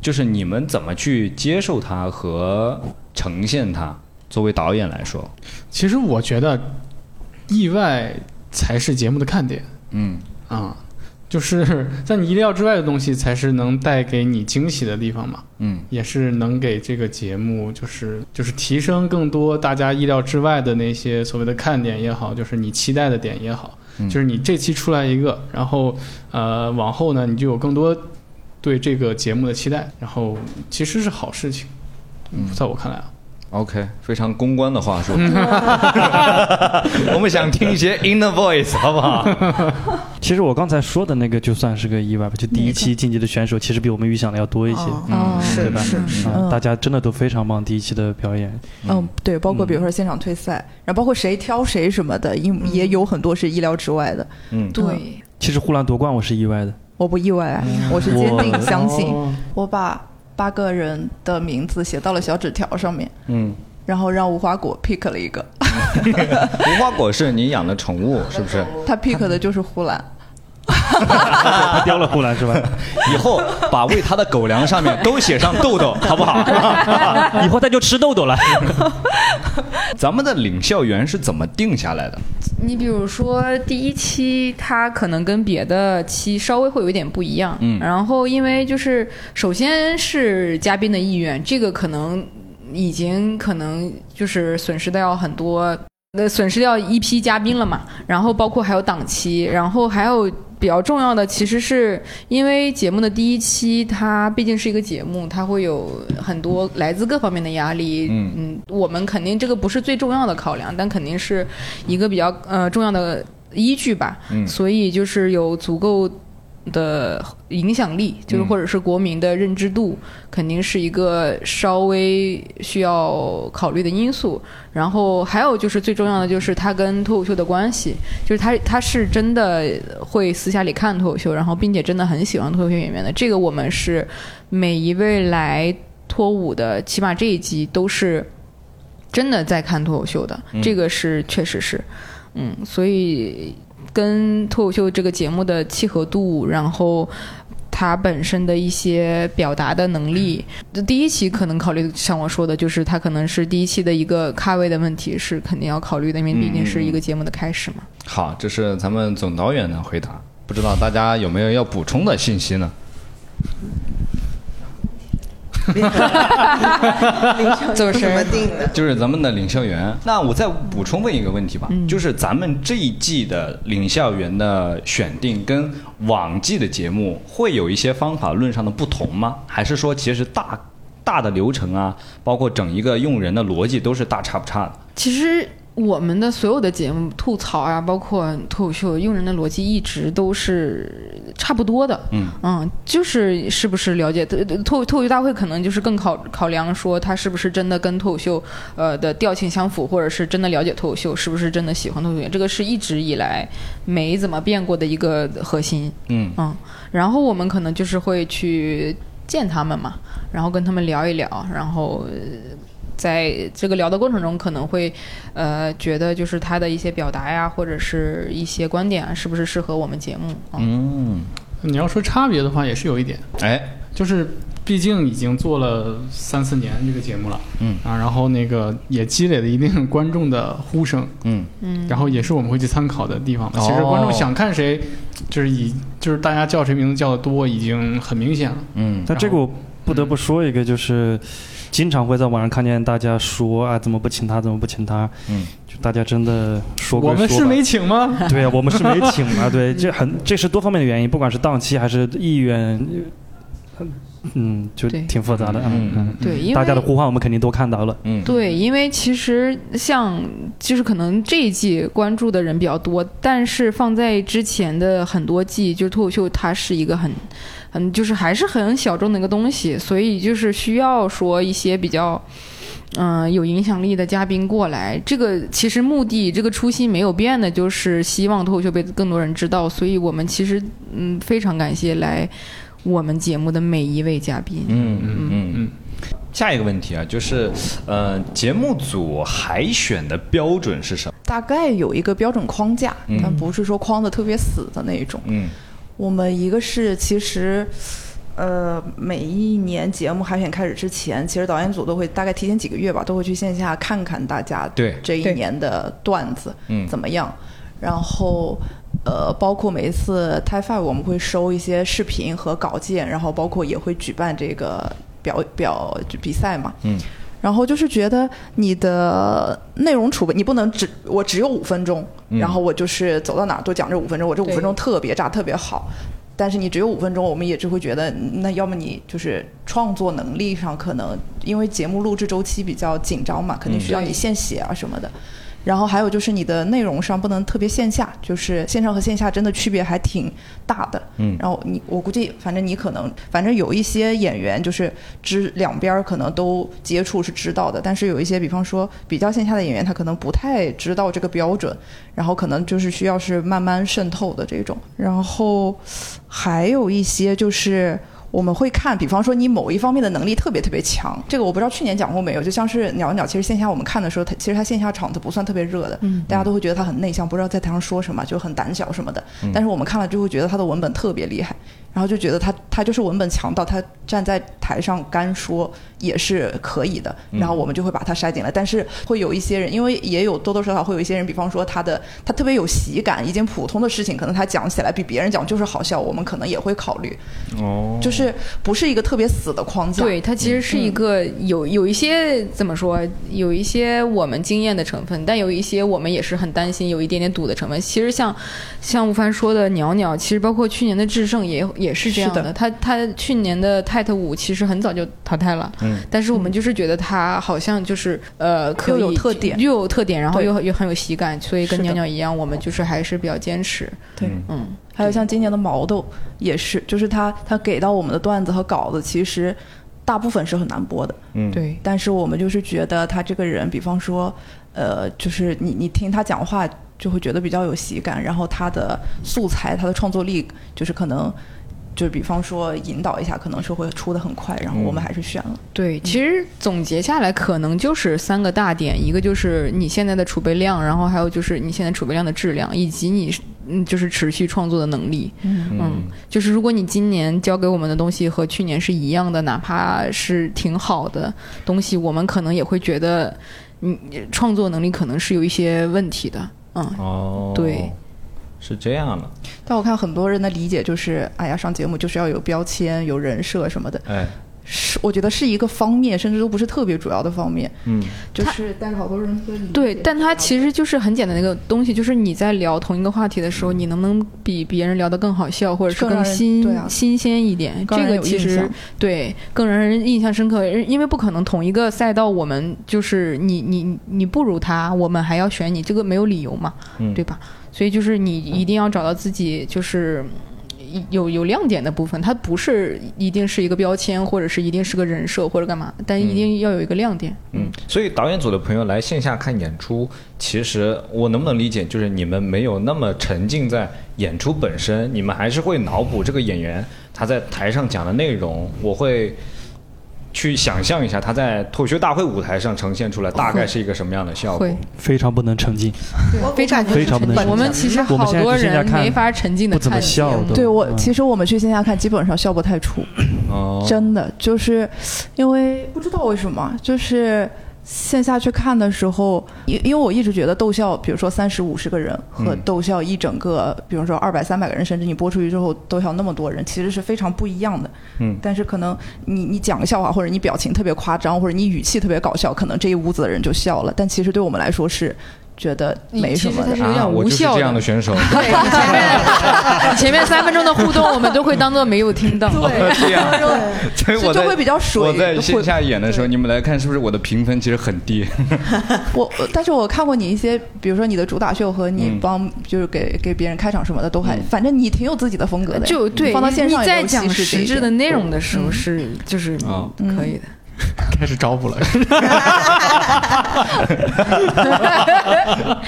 就是你们怎么去接受它和呈现它？作为导演来说，其实我觉得，意外才是节目的看点嗯啊、就是 在你意料之外的东西，才是能带给你惊喜的地方嘛。嗯。也是能给这个节目，就是就是提升更多大家意料之外的那些所谓的看点也好，就是你期待的点也好，嗯。就是你这期出来一个，然后呃往后呢，你就有更多对这个节目的期待，然后其实是好事情，嗯。在我看来啊，，OK，非常公关的话术。我们想听一些 inner voice，好不好？其实我刚才说的那个就算是个意外吧，就第一期晋级的选手其实比我们预想的要多一些。哦嗯是对吧是大家真的都非常棒，第一期的表演。嗯，对，包括比如说现场退赛，然后包括谁挑谁什么的，因也有很多是意料之外的。嗯，对，其实呼兰夺冠我是意外的，我不意外，我是坚定相信。哦我把八个人的名字写到了小纸条上面，嗯，然后让无花果 pick 了一个，无花果是你养的宠物，是不是？他 pick 的就是呼兰。他叼了护栏是吧？以后把喂他的狗粮上面都写上豆豆，好不好？以后他就吃豆豆了。咱们的领校员是怎么定下来的？你比如说第一期，它可能跟别的期稍微会有一点不一样，嗯然后因为就是首先是嘉宾的意愿，这个可能已经可能就是损失掉很多，呃，损失掉一批嘉宾了嘛，然后包括还有档期，然后还有。比较重要的其实是因为节目的第一期，它毕竟是一个节目，它会有很多来自各方面的压力。嗯我们肯定这个不是最重要的考量，但肯定是一个比较呃重要的依据吧。嗯所以就是有足够的影响力，就是嗯或者是国民的认知度，肯定是一个稍微需要考虑的因素。然后还有就是最重要的就是他跟脱口秀的关系，就是他他是真的会私下里看脱口秀，然后并且真的很喜欢脱口秀演员的。这个我们是每一位来脱舞的，起码这一集都是。真的在看脱口秀的，这个是确实是，嗯，所以跟脱口秀这个节目的契合度，然后。他本身的一些表达的能力，这第一期可能考虑像我说的，就是他可能是第一期的一个咖位的问题，是肯定要考虑的，因为毕竟是一个节目的开始嘛。好，这是咱们总导演的回答，不知道大家有没有要补充的信息呢？怎么什么定的？就是咱们的领校员。那我再补充问一个问题吧，就是咱们这一季的领校员的选定跟往季的节目会有一些方法论上的不同吗？还是说其实大大的流程啊，包括整一个用人的逻辑都是大差不差的？其实。我们的所有的节目吐槽啊，包括脱口秀用人的逻辑一直都是差不多的。嗯嗯，就是是不是了解脱脱脱口秀大会可能就是更考考量说他是不是真的跟脱口秀呃的调性相符，或者是真的了解脱口秀，是不是真的喜欢脱口秀，这个是一直以来没怎么变过的一个核心。嗯嗯，然后我们可能就是会去见他们嘛，然后跟他们聊一聊，然后。在这个聊的过程中，可能会，呃，觉得就是他的一些表达呀，或者是一些观点啊，是不是适合我们节目？嗯，你要说差别的话，也是有一点。哎，就是毕竟已经做了三四年这个节目了，嗯啊，然后那个也积累了一定观众的呼声，嗯嗯，然后也是我们会去参考的地方。其实观众想看谁，就是以就是大家叫谁名字叫的多，已经很明显了。嗯，但这个我不得不说一个就是。经常会在网上看见大家说啊，怎么不请他？怎么不请他？嗯，就大家真的说我们是没请吗？对啊，我们是没请啊。对，这很这是多方面的原因，不管是档期还是意愿，嗯，就挺复杂的。嗯嗯，对，因为大家的呼唤我们肯定都看到了。嗯，对，因为其实像就是可能这一季关注的人比较多，但是放在之前的很多季，就是脱口秀它是一个很。很，就是还是很小众的一个东西，所以就是需要说一些比较，嗯，有影响力的嘉宾过来。这个其实目的，这个初心没有变的，就是希望脱口秀被更多人知道。所以我们其实嗯非常感谢来我们节目的每一位嘉宾。嗯嗯嗯嗯。下一个问题啊，就是呃，节目组海选的标准是什么？大概有一个标准框架，但不是说框的特别死的那种。嗯。我们一个是其实，呃，每一年节目海选开始之前，其实导演组都会大概提前几个月吧，都会去线下看看大家对这一年的段子怎么样。然后，呃，包括每一次 t i Five，我们会收一些视频和稿件，然后包括也会举办这个表表比赛嘛。嗯。然后就是觉得你的内容储备，你不能只我只有五分钟，然后我就是走到哪儿都讲这五分钟，我这五分钟特别炸特别好。但是你只有五分钟，我们也就会觉得，那要么你就是创作能力上可能因为节目录制周期比较紧张嘛，肯定需要你现写啊什么的。然后还有就是你的内容上不能特别线下，就是线上和线下真的区别还挺大的。嗯。然后你我估计，反正你可能，反正有一些演员就是知两边可能都接触是知道的，但是有一些，比方说比较线下的演员，他可能不太知道这个标准，然后可能就是需要是慢慢渗透的这种。然后还有一些就是。我们会看，比方说你某一方面的能力特别特别强，这个我不知道去年讲过没有，就像是鸟鸟，其实线下我们看的时候，他其实他线下场子不算特别热的，嗯大家都会觉得他很内向，不知道在台上说什么，就很胆小什么的。但是我们看了之后觉得他的文本特别厉害。然后就觉得他他就是文本强到他站在台上干说也是可以的，然后我们就会把他筛进来。但是会有一些人，因为也有多多少少会有一些人，比方说他的他特别有喜感，一件普通的事情，可能他讲起来比别人讲就是好笑，我们可能也会考虑。哦，就是不是一个特别死的框架。对，它其实是一个有有一些怎么说，有一些我们经验的成分，但有一些我们也是很担心有一点点赌的成分。其实像像吴凡说的鸟鸟，其实包括去年的智胜也。也是这样的，他他去年的泰特五其实很早就淘汰了，嗯，但是我们就是觉得他好像就是呃，又有特点，又有特点，然后又又很有喜感，所以跟鸟鸟一样，我们就是还是比较坚持。对，嗯，还有像今年的毛豆也是，就是他他给到我们的段子和稿子，其实大部分是很难播的，嗯，对，但是我们就是觉得他这个人，比方说，呃，就是你你听他讲话就会觉得比较有喜感，然后他的素材他的创作力就是可能。就比方说引导一下，可能是会出的很快，然后我们还是选了。对，其实总结下来可能就是三个大点，一个就是你现在的储备量，然后还有就是你现在储备量的质量，以及你嗯就是持续创作的能力。嗯，就是如果你今年交给我们的东西和去年是一样的，哪怕是挺好的东西，我们可能也会觉得你创作能力可能是有一些问题的。嗯，哦，对，是这样的，但我看很多人的理解就是，哎呀，上节目就是要有标签、有人设什么的，哎，是我觉得是一个方面，甚至都不是特别主要的方面。嗯，就是但是好多人会对，但它其实就是很简单的一个东西，就是你在聊同一个话题的时候，你能不能比别人聊得更好笑，或者是更新、新鲜一点？这个其实对更让人印象深刻，因为不可能同一个赛道，我们就是你你你不如他，我们还要选你，这个没有理由嘛，嗯。对吧？所以就是你一定要找到自己就是。有有亮点的部分，它不是一定是一个标签，或者是一定是个人设或者干嘛，但一定要有一个亮点。嗯，所以导演组的朋友来线下看演出，其实我能不能理解，就是你们没有那么沉浸在演出本身，你们还是会脑补这个演员他在台上讲的内容，我会去想象一下他在脱口秀大会舞台上呈现出来大概是一个什么样的效果。会。非常不能沉浸，非常非常不能沉浸。我们其实好多人没法沉浸的不怎么笑都对我，嗯。其实我们去线下看，基本上笑不太出，哦，真的就是因为不知道为什么，就是线下去看的时候，因因为我一直觉得逗笑，比如说三十五十个人和嗯逗笑一整个，比如说二百三百个人，甚至你播出去之后逗笑那么多人，其实是非常不一样的。嗯但是可能你你讲个笑话，或者你表情特别夸张，或者你语气特别搞笑，可能这一屋子的人就笑了。但其实对我们来说是觉得没什么的其实它是。有我无效就是这样的的。选手。对，你前面你前面三分钟的互动，我们都会当做没有听到。对，这样，所以我在就会比较水我在会线下演的时候，你们来看是不是我的评分其实很低？我，但是我看过你一些，比如说你的主打秀和你嗯帮，就是给给别人开场什么的，都还，嗯反正你挺有自己的风格的。就对，你放到线上你在讲实质的内容的时候嗯是就是哦可以的。开始找补了。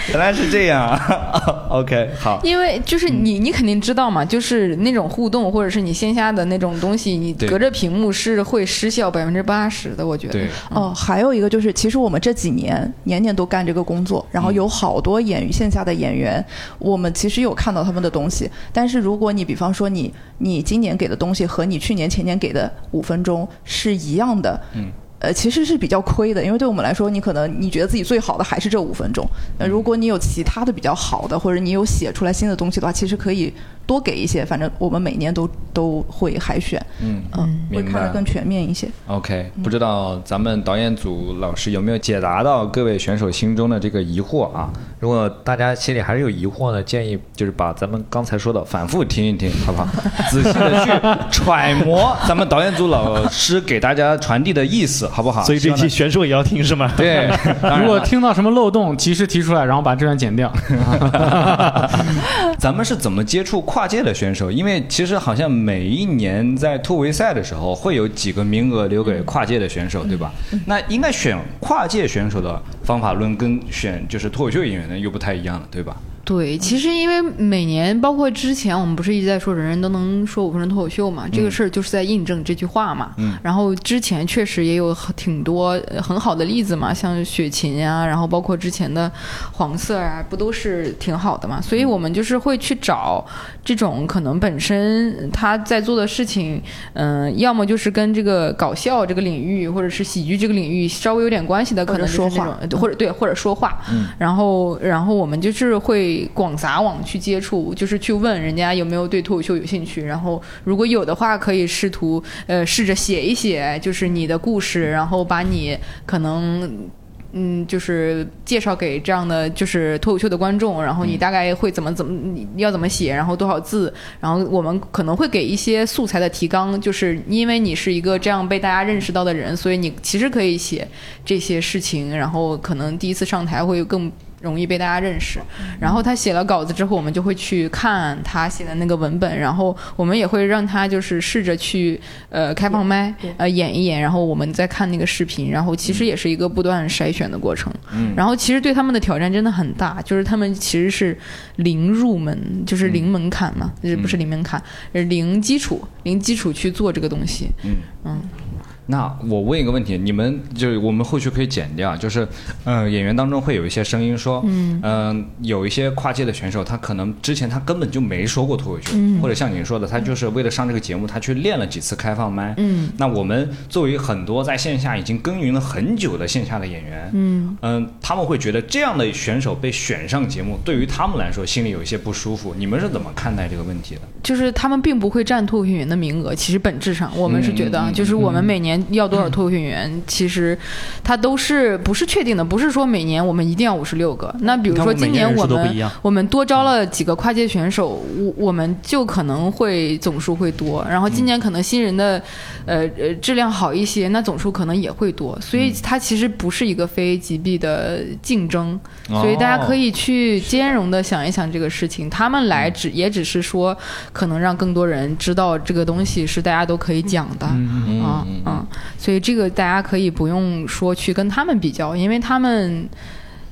原来是这样啊。OK，好。因为就是你，你肯定知道嘛，就是那种互动，或者是你线下的那种东西，你隔着屏幕是会失效百分之八十的，我觉得。对，哦，还有一个就是，其实我们这几年年年都干这个工作，然后有好多演线下的演员，我们其实有看到他们的东西。但是如果你比方说你你今年给的东西和你去年前年给的五分钟是一样的，嗯。呃，其实是比较亏的，因为对我们来说，你可能你觉得自己最好的还是这五分钟。那如果你有其他的比较好的，或者你有写出来新的东西的话，其实可以多给一些。反正我们每年都都会海选，嗯嗯，会看得更全面一些。OK，不知道咱们导演组老师有没有解答到各位选手心中的这个疑惑啊？如果大家心里还是有疑惑呢，建议就是把咱们刚才说的反复听一听，好不好？仔细的去揣摩咱们导演组老师给大家传递的意思，好不好？所以这期选手也要听是吗？对，如果听到什么漏洞，及时提出来，然后把这段剪掉。咱们是怎么接触跨界的选手？因为其实好像每一年在突围赛的时候，会有几个名额留给跨界的选手，对吧？那应该选跨界选手的方法论跟选就是脱口秀演员的又不太一样了，对吧？对，其实因为每年，包括之前我们不是一直在说人人都能说五分钟脱口秀嘛，这个事儿就是在印证这句话嘛。嗯然后之前确实也有挺多呃很好的例子嘛，像雪琴啊，然后包括之前的黄色啊，不都是挺好的嘛？所以我们就是会去找这种可能本身他在做的事情，嗯、要么就是跟这个搞笑这个领域，或者是喜剧这个领域稍微有点关系的，可能就是说话或者对，或者说话。嗯然后，然后我们就是会广撒网去接触，就是去问人家有没有对脱口秀有兴趣，然后如果有的话，可以试图呃试着写一写，就是你的故事，然后把你可能。嗯，就是介绍给这样的就是脱口秀的观众，然后你大概会怎么怎么你要怎么写，然后多少字，然后我们可能会给一些素材的提纲，就是因为你是一个这样被大家认识到的人，所以你其实可以写这些事情，然后可能第一次上台会更容易被大家认识。然后他写了稿子之后，我们就会去看他写的那个文本，然后我们也会让他就是试着去呃开放麦呃演一演，然后我们再看那个视频，然后其实也是一个不断筛选的过程。嗯然后其实对他们的挑战真的很大，就是他们其实是零入门，就是零门槛嘛，就是不是零门槛，是零基础，零基础去做这个东西。嗯嗯。那我问一个问题，你们就是我们后续可以剪掉，就是，呃，演员当中会有一些声音说，嗯呃有一些跨界的选手，他可能之前他根本就没说过脱口秀，嗯或者像你说的，他就是为了上这个节目，他去练了几次开放麦。嗯那我们作为很多在线下已经耕耘了很久的线下的演员，嗯嗯，他们会觉得这样的选手被选上节目，对于他们来说心里有一些不舒服。你们是怎么看待这个问题的？就是他们并不会占脱口秀演员的名额。其实本质上，我们是觉得，嗯嗯嗯就是我们每年要多少脱口秀演员，其实它都是不是确定的，不是说每年我们一定要五十六个。那比如说今年我们。我们多招了几个跨界选手，我我们就可能会总数会多。然后今年可能新人的，呃呃质量好一些，那总数可能也会多。所以它其实不是一个非 A 级 B 的竞争，所以大家可以去兼容的想一想这个事情。他们来只也只是说，可能让更多人知道这个东西是大家都可以讲的。嗯啊所以这个大家可以不用说去跟他们比较，因为他们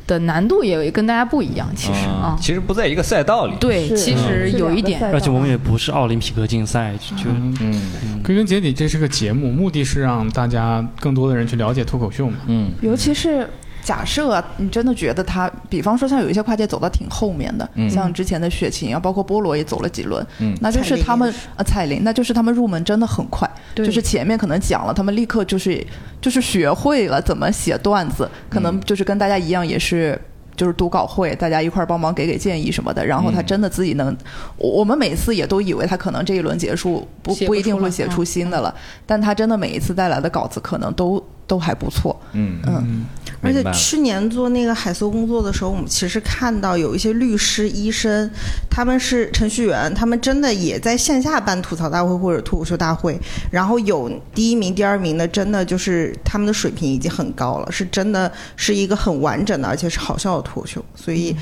的难度也跟大家不一样。其实啊，其实不在一个赛道里。对，其实有一点，而且我们也不是奥林匹克竞赛，就就嗯归根结底，这是个节目，目的是让大家更多的人去了解脱口秀嘛。嗯尤其是假设你真的觉得他，比方说像有一些跨界走到挺后面的，嗯。像之前的雪琴啊，包括菠萝也走了几轮，嗯。那就是他们呃彩铃，那就是他们入门真的很快，就是前面可能讲了，他们立刻就是就是学会了怎么写段子，可能就是跟大家一样也是。就是读稿会，大家一块儿帮忙给给建议什么的，然后他嗯真的自己能，我我们每次也都以为他可能这一轮结束不不不一定会写出嗯。新的了，但他真的每一次带来的稿子可能都都还不错，嗯嗯，而且去年做那个海搜工作的时候，我们其实看到有一些律师、医生，他们是程序员，他们真的也在线下办吐槽大会或者脱口秀大会，然后有第一名、第二名的，真的就是他们的水平已经很高了，是真的是一个很完整的，而且是好笑的脱口秀，所以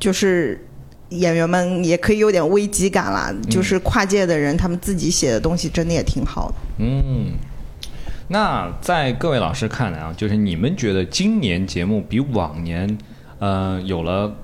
就是。演员们也可以有点危机感啦，就是跨界的人，他们自己写的东西真的也挺好的。嗯，那在各位老师看来啊，就是你们觉得今年节目比往年，呃，有了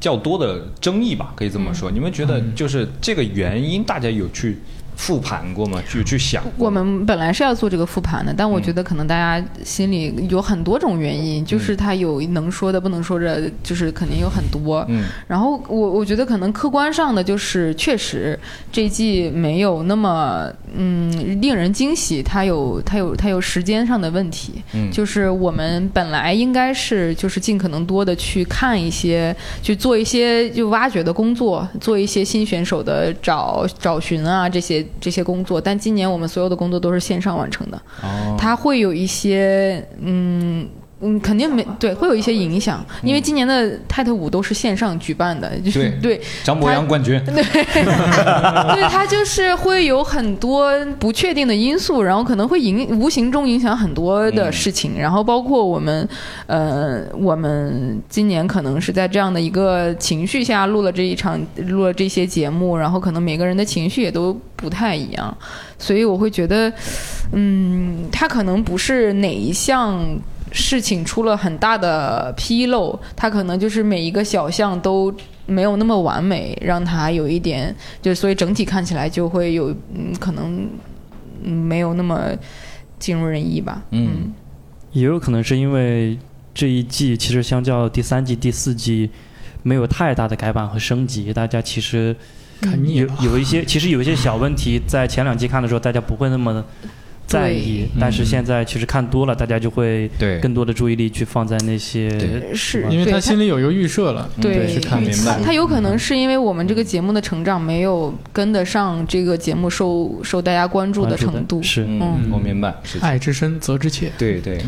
较多的争议吧，可以这么说。你们觉得就是这个原因，大家有去复盘过吗？去去想过我？们本来是要做这个复盘的，但我嗯觉得可能大家心里有很多种原因，就是他有能说的，不能说的，就是肯定有很多。嗯然后我我觉得可能客观上的就是，确实这一季没有那么嗯令人惊喜，它有它有它有时间上的问题。嗯就是我们本来应该是就是尽可能多的去看一些，去做一些就挖掘的工作，做一些新选手的找找寻啊这些这些工作。但今年我们所有的工作都是线上完成的，哦，它会有一些嗯。嗯，肯定没对，会有一些影响，因为今年的泰特五都是线上举办的，就是对对张博洋冠军，对，它就是会有很多不确定的因素，然后可能会影无形中影响很多的事情，然后包括我们，呃，我们今年可能是在这样的一个情绪下录了这一场，录了这些节目，然后可能每个人的情绪也都不太一样，所以我会觉得，嗯，他可能不是哪一项。事情出了很大的纰漏，它可能就是每一个小项都没有那么完美，让它有一点，就所以整体看起来就会有，嗯，可能嗯没有那么尽如人意吧。嗯。也有可能是因为这一季其实相较第三季、第四季没有太大的改版和升级，大家其实有看腻了，有一些其实有一些小问题，在前两季看的时候大家不会那么在意，但是现在其实看多了，大家就会对。更多的注意力去放在那些对。是，因为他心里有一个预设了。对。去看明白。他有可能是因为我们这个节目的成长没有跟得上这个节目受受大家关注的程度。是。嗯，我明白，是。爱之深责之切，对对，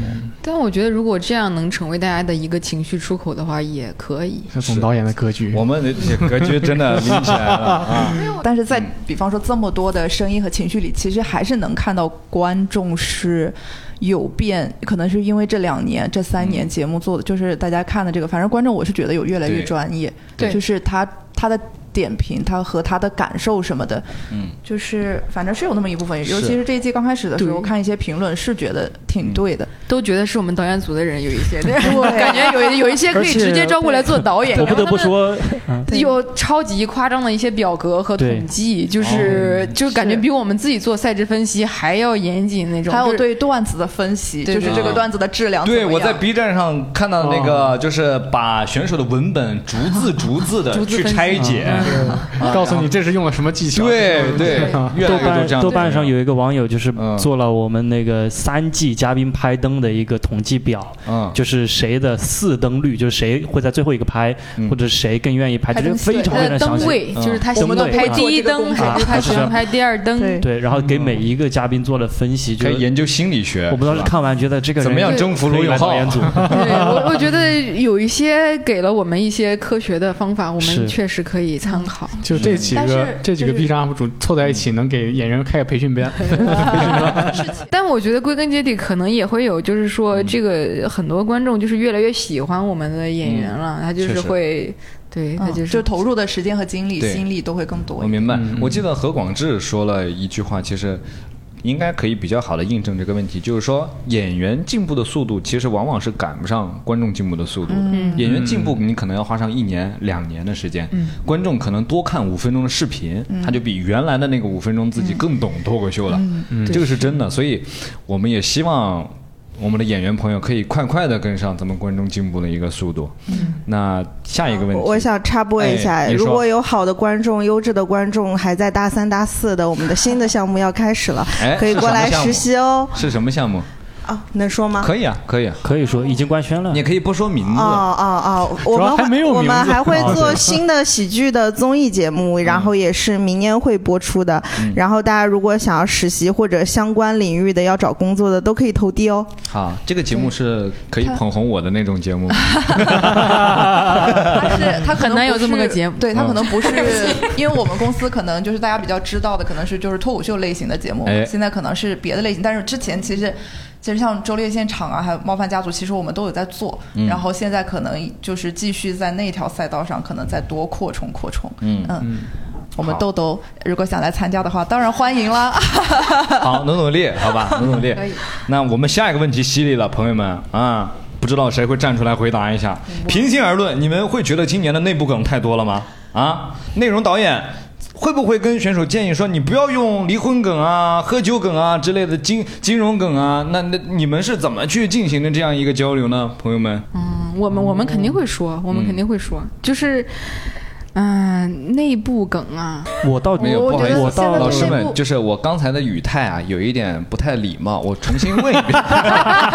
但我觉得如果这样能成为大家的一个情绪出口的话，也可以。这总导演的格局。我们的格局真的明显了啊！但是在比方说这么多的声音和情绪里，其实还是能看到观众是有变，可能是因为这两年、这三年节目做的，就是大家看的这个，反正观众我是觉得有越来越专业，对就是他他的点评，他和他的感受什么的，嗯，就是反正是有那么一部分，尤其是这一季刚开始的时候，对。看一些评论是觉得挺对的，都觉得是我们导演组的人有一些，对，对。感觉有有一些可以直接招过来做导演。我不得不说，嗯。有超级夸张的一些表格和统计，就是就感觉比我们自己做赛制分析还要严谨那种。还有对段子的分析，就是这个段子的质量怎么对，我在 B 站上看到那个，就是把选手的文本逐字逐字的 去拆解，告诉你这是用了什么技巧。对对，越豆瓣来越多这样豆瓣上有一个网友就是嗯做了我们那个三季嘉宾拍灯的一个统计表，嗯就是谁的四灯率，就是谁会在最后一个拍，嗯或者谁更愿意拍，就是非常的非常详细。灯位，就是他喜灯位欢拍第一灯，啊还是他喜欢拍第二灯？对对，然后给每一个嘉宾做了分析，就可以研究心理学。我不知道是看完觉得这个人怎么样征服罗永浩演组，对我，我觉得有一些给了我们一些科学的方法，我们确实可以参考。就这几个这几个就是 B 站 UP 主凑在一起，能给演员开个培训班。但我觉得归根结底，可能也会有，就是说嗯。这个很多观众就是越来越喜欢我们的演员了，他就是会，对他嗯就是就投入的时间和精力、心力都会更多。我明白。嗯，我记得何广智说了一句话，其实应该可以比较好的印证这个问题，就是说演员进步的速度其实往往是赶不上观众进步的速度的。嗯演员进步你可能要花上一年、两年的时间，观众可能多看五分钟的视频，他就比原来的那个五分钟自己更懂脱口秀了。这个是真的，所以我们也希望。我们的演员朋友可以快快的跟上咱们观众进步的一个速度。那下一个问题，我想插播一下，哎如果有好的观众、优质的观众还在大三、大四的，我们的新的项目要开始了，哎可以过来实习哦。是什么项目？啊，能说吗？可以啊，可以啊，可以说已经官宣了你。可以不说名字。哦哦哦，我们还没有我名字们还会做新的喜剧的综艺节目，然后也是明年会播出的。然后大家如果想要实习或者相关领域的要找工作的，都可以投递哦。好，这个节目是可以捧红我的那种节目吗。他是他可能很难有不这么个是节目对他可嗯能不是，因为我们公司可能就是大家比较知道的，可能是就是脱口秀类型的节目，哎现在可能是别的类型，但是之前其实。其实像周烈现场啊，还有冒犯家族，其实我们都有在做，嗯然后现在可能就是继续在那条赛道上，可能再多扩充扩充。嗯嗯，我们豆豆如果想来参加的话，当然欢迎啦。好，努努力，好吧，努努力。那我们下一个问题犀利了，朋友们啊，不知道谁会站出来回答一下。平心而论，你们会觉得今年的内部梗太多了吗？啊，内容导演。会不会跟选手建议说，你不要用离婚梗啊、喝酒梗啊之类的金金融梗啊？那那你们是怎么去进行的这样一个交流呢，朋友们？嗯，我们我们肯定会说，我们肯定会说，就是。嗯，内部梗啊，我倒没有，不好意思，老师，们就是我刚才的语态啊，有一点不太礼貌，我重新问一遍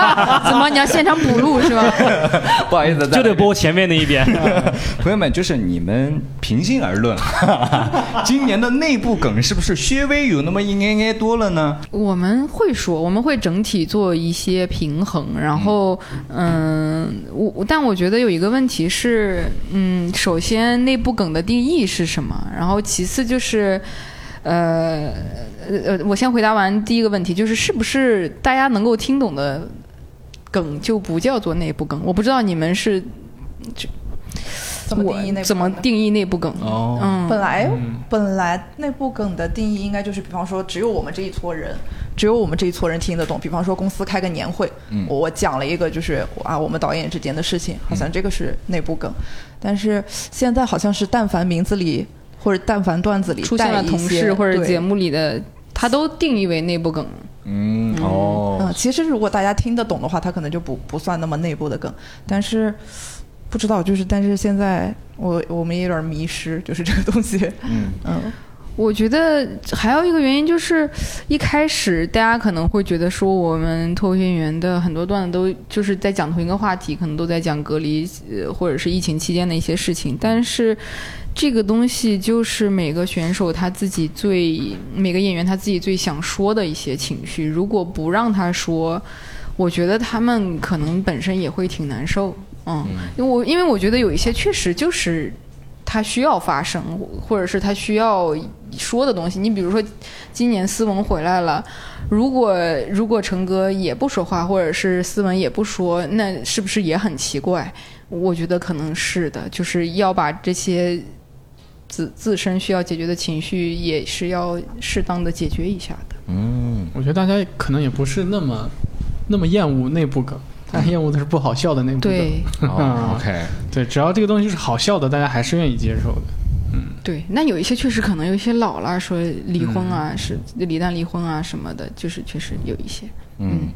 怎么你要现场补录是吧？不好意思，就得播前面那一遍。朋友们，就是你们平心而论，今年的内部梗是不是稍微有那么一点点多了呢？我们会说，我们会整体做一些平衡，然后，嗯，我但我觉得有一个问题是，嗯，首先内部梗的定义是什么？然后其次就是，呃呃，我先回答完第一个问题，就是是不是大家能够听懂的梗就不叫做内部梗？我不知道你们是怎么定义内部我怎么定义内部梗？哦嗯，本来本来内部梗的定义应该就是，比方说只有我们这一撮人，只有我们这一撮人听得懂。比方说公司开个年会，嗯我我讲了一个就是啊我们导演之间的事情，好像这个是内部梗。但是现在好像是但凡名字里或者但凡段子里出现了同事或者节目里的，他都定义为内部梗。嗯，哦嗯，，其实如果大家听得懂的话，他可能就不不算那么内部的梗。但是不知道，就是但是现在我我们也有点迷失，就是这个东西。嗯嗯，我觉得还有一个原因就是，一开始大家可能会觉得说，我们脱口秀演员的很多段子都就是在讲同一个话题，可能都在讲隔离呃或者是疫情期间的一些事情，但是。这个东西就是每个选手他自己最，每个演员他自己最想说的一些情绪。如果不让他说，我觉得他们可能本身也会挺难受。嗯，因为我因为我觉得有一些确实就是他需要发声，或者是他需要说的东西。你比如说，今年思文回来了，如果如果成哥也不说话，或者是思文也不说，那是不是也很奇怪？我觉得可能是的，就是要把这些自自身需要解决的情绪，也是要适当的解决一下的。嗯，我觉得大家可能也不是那么那么厌恶内部梗，大家厌恶的是不好笑的那部分。对。哦，OK，对，只要这个东西是好笑的，大家还是愿意接受的。嗯对，那有一些确实可能有一些老了，说离婚啊，是李诞离婚啊什么的，就是确实有一些。嗯，